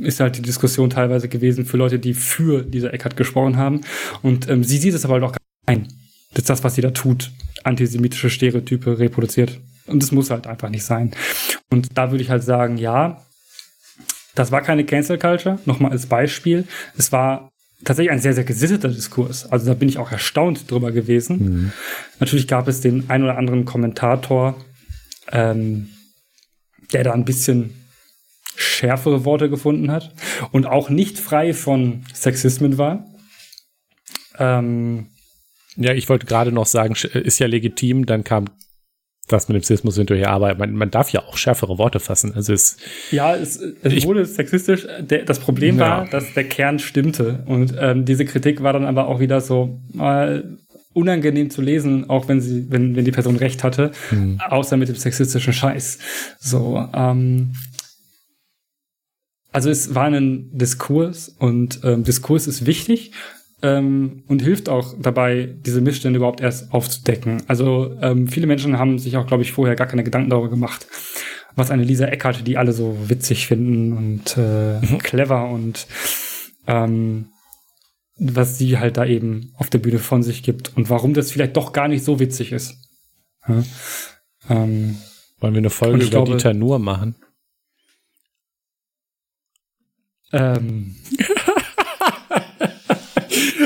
ist halt die Diskussion teilweise gewesen für Leute, die für diese Eckart gesprochen haben. Und ähm, sie sieht es aber halt auch gar ein. Das ist das, was sie da tut. Antisemitische Stereotype reproduziert. Und das muss halt einfach nicht sein. Und da würde ich halt sagen, ja, das war keine Cancel Culture. Nochmal als Beispiel. Es war tatsächlich ein sehr, sehr gesitteter Diskurs. Also da bin ich auch erstaunt drüber gewesen. Mhm. Natürlich gab es den ein oder anderen Kommentator, ähm, der da ein bisschen schärfere Worte gefunden hat und auch nicht frei von Sexismen war. Ähm, ja, ich wollte gerade noch sagen, ist ja legitim, dann kam das mit dem Sexismus hinterher, aber man, man darf ja auch schärfere Worte fassen. Also es ja, es, es ich, wurde sexistisch. Der, das Problem ja. war, dass der Kern stimmte und ähm, diese Kritik war dann aber auch wieder so mal unangenehm zu lesen, auch wenn sie, wenn, wenn die Person recht hatte, mhm. außer mit dem sexistischen Scheiß. So, ähm, also es war ein Diskurs und ähm, Diskurs ist wichtig ähm, und hilft auch dabei, diese Missstände überhaupt erst aufzudecken. Also ähm, viele Menschen haben sich auch, glaube ich, vorher gar keine Gedanken darüber gemacht, was eine Lisa Eckhardt, die alle so witzig finden und äh, mhm. clever und ähm, was sie halt da eben auf der Bühne von sich gibt und warum das vielleicht doch gar nicht so witzig ist. Ja? Ähm, Wollen wir eine Folge über glaube, Dieter Nur machen? Ähm.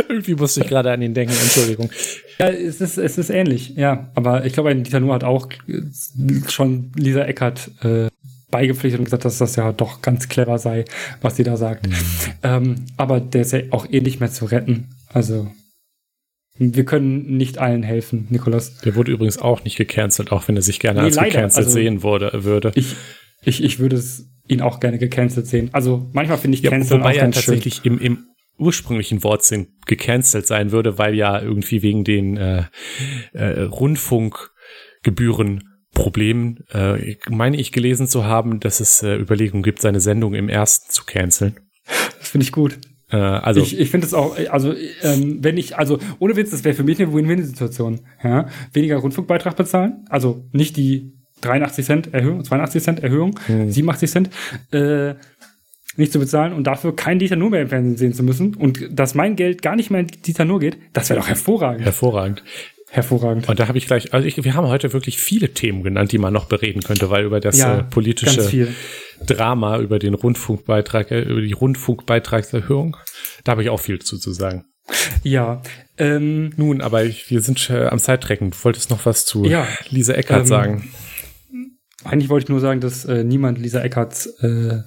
Irgendwie musste ich gerade an ihn denken, Entschuldigung. Ja, es ist, es ist ähnlich, ja. Aber ich glaube, Dieter Nur hat auch schon Lisa Eckert äh, beigepflichtet und gesagt, dass das ja doch ganz clever sei, was sie da sagt. Mhm. Ähm, aber der ist ja auch eh nicht mehr zu retten. Also wir können nicht allen helfen, Nikolas. Der wurde übrigens auch nicht gecancelt, auch wenn er sich gerne nee, als leider. gecancelt also, sehen wurde, würde. Ich, ich, ich würde es ihn auch gerne gecancelt sehen. Also manchmal finde ich ja, Cancel wobei er tatsächlich im, im ursprünglichen Wortsinn gecancelt sein würde, weil ja irgendwie wegen den äh, äh, Rundfunkgebühren Problem, äh, meine ich gelesen zu haben, dass es äh, Überlegungen gibt, seine Sendung im ersten zu canceln. Das finde ich gut. Äh, also ich ich finde es auch, also ähm, wenn ich, also ohne Witz, das wäre für mich eine Win-Win-Situation. Ja? Weniger Rundfunkbeitrag bezahlen, also nicht die 83 Cent Erhöhung, 82 Cent Erhöhung, hm. 87 Cent, äh, nicht zu bezahlen und dafür kein Dieter Nur mehr im Fernsehen sehen zu müssen und dass mein Geld gar nicht mehr in Dieter Nur geht, das wäre doch hervorragend. Hervorragend. Hervorragend. Und da habe ich gleich, also ich, wir haben heute wirklich viele Themen genannt, die man noch bereden könnte, weil über das ja, äh, politische Drama, über den Rundfunkbeitrag, äh, über die Rundfunkbeitragserhöhung, da habe ich auch viel zu, zu sagen. Ja. Ähm, Nun, aber ich, wir sind äh, am Zeitrecken. Du wolltest noch was zu ja, Lisa Eckert ähm, sagen. Eigentlich wollte ich nur sagen, dass äh, niemand Lisa Eckerts äh,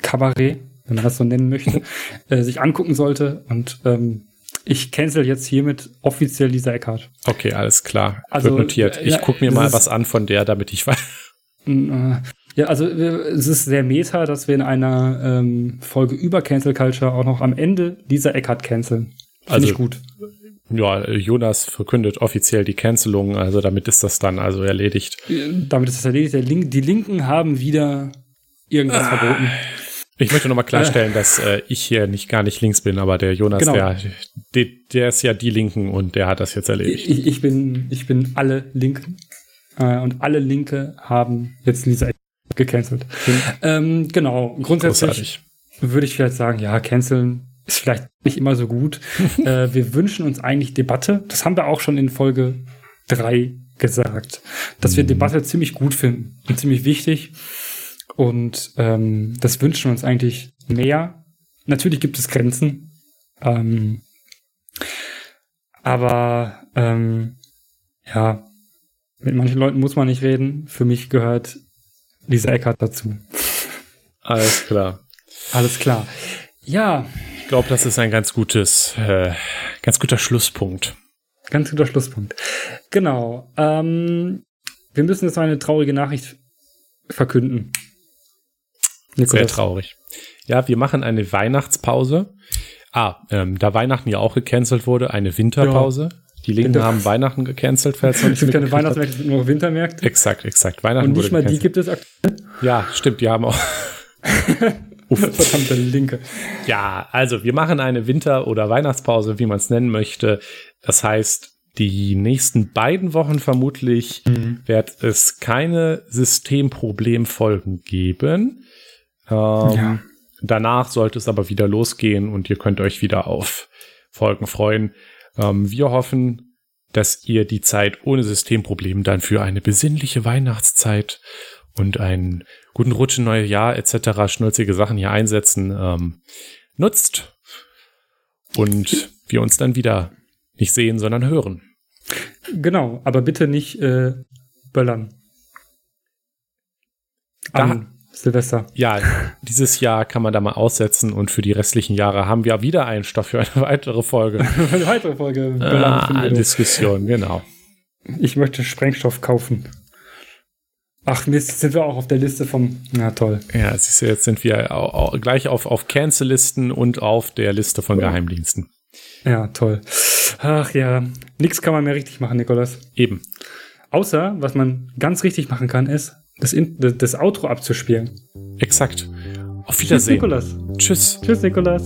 Kabarett, wenn man das so nennen möchte, äh, sich angucken sollte. Und ähm, ich cancel jetzt hiermit offiziell Lisa Eckhardt. Okay, alles klar. Also, Wird notiert. Ich ja, gucke mir mal was an von der, damit ich weiß. Äh, ja, also es ist sehr meta, dass wir in einer ähm, Folge über Cancel Culture auch noch am Ende Lisa Eckhardt canceln. Finde also, ich gut. Ja, Jonas verkündet offiziell die Cancelung, also damit ist das dann also erledigt. Damit ist das erledigt. Link, die Linken haben wieder irgendwas ah. verboten. Ich möchte nochmal klarstellen, äh. dass äh, ich hier nicht gar nicht links bin, aber der Jonas, genau. der, der, der, ist ja die Linken und der hat das jetzt erledigt. Ich, ich bin, ich bin alle Linken äh, und alle Linke haben jetzt Lisa gecancelt. Hm. Ähm, genau, grundsätzlich würde ich vielleicht sagen, ja, canceln ist vielleicht nicht immer so gut. äh, wir wünschen uns eigentlich Debatte. Das haben wir auch schon in Folge drei gesagt, dass wir mhm. Debatte ziemlich gut finden und ziemlich wichtig. Und ähm, das wünschen wir uns eigentlich mehr. Natürlich gibt es Grenzen. Ähm, aber ähm, ja, mit manchen Leuten muss man nicht reden. Für mich gehört Lisa Eckert dazu. Alles klar. Alles klar. Ja. Ich glaube, das ist ein ganz gutes, äh, ganz guter Schlusspunkt. Ganz guter Schlusspunkt. Genau. Ähm, wir müssen jetzt eine traurige Nachricht verkünden. Nikolas. Sehr traurig. Ja, wir machen eine Weihnachtspause. Ah, ähm, da Weihnachten ja auch gecancelt wurde, eine Winterpause. Ja. Die Linken haben Weihnachten gecancelt, falls man nicht Es gibt keine Weihnachtsmärkte, es gibt nur Wintermärkte. Exakt, exakt. Weihnachten Und nicht mal gecancelt. die gibt es aktuell. Ja, stimmt, die haben auch. Verdammte Linke. Ja, also wir machen eine Winter- oder Weihnachtspause, wie man es nennen möchte. Das heißt, die nächsten beiden Wochen vermutlich mhm. wird es keine Systemproblemfolgen geben. Ähm, ja. Danach sollte es aber wieder losgehen und ihr könnt euch wieder auf Folgen freuen. Ähm, wir hoffen, dass ihr die Zeit ohne Systemproblem dann für eine besinnliche Weihnachtszeit und einen guten Rutsch in neue Jahr etc. schnulzige Sachen hier einsetzen ähm, nutzt und wir uns dann wieder nicht sehen, sondern hören. Genau, aber bitte nicht äh, böllern. Da, Silvester. Ja, dieses Jahr kann man da mal aussetzen und für die restlichen Jahre haben wir wieder einen Stoff für eine weitere Folge. eine weitere Folge. Ah, Diskussion, genau. Ich möchte Sprengstoff kaufen. Ach Mist, sind wir auch auf der Liste vom. Na toll. Ja, siehst du, jetzt sind wir auch, auch gleich auf, auf Cancel-Listen und auf der Liste von Geheimdiensten. Ja, toll. Ach ja, nichts kann man mehr richtig machen, Nikolas. Eben. Außer, was man ganz richtig machen kann, ist, das, In das Outro abzuspielen. Exakt. Auf Wiedersehen. Tschüss, Nikolas. Tschüss. Tschüss, Nikolas.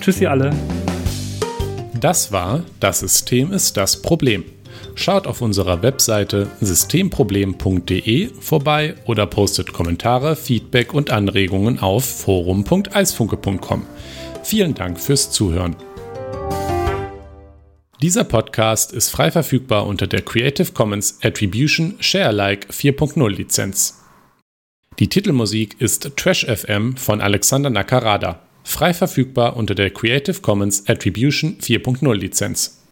Tschüss, ihr alle. Das war Das System ist das Problem. Schaut auf unserer Webseite systemproblem.de vorbei oder postet Kommentare, Feedback und Anregungen auf forum.eisfunke.com. Vielen Dank fürs Zuhören. Dieser Podcast ist frei verfügbar unter der Creative Commons Attribution Sharealike 4.0 Lizenz. Die Titelmusik ist Trash FM von Alexander Nakarada, frei verfügbar unter der Creative Commons Attribution 4.0 Lizenz.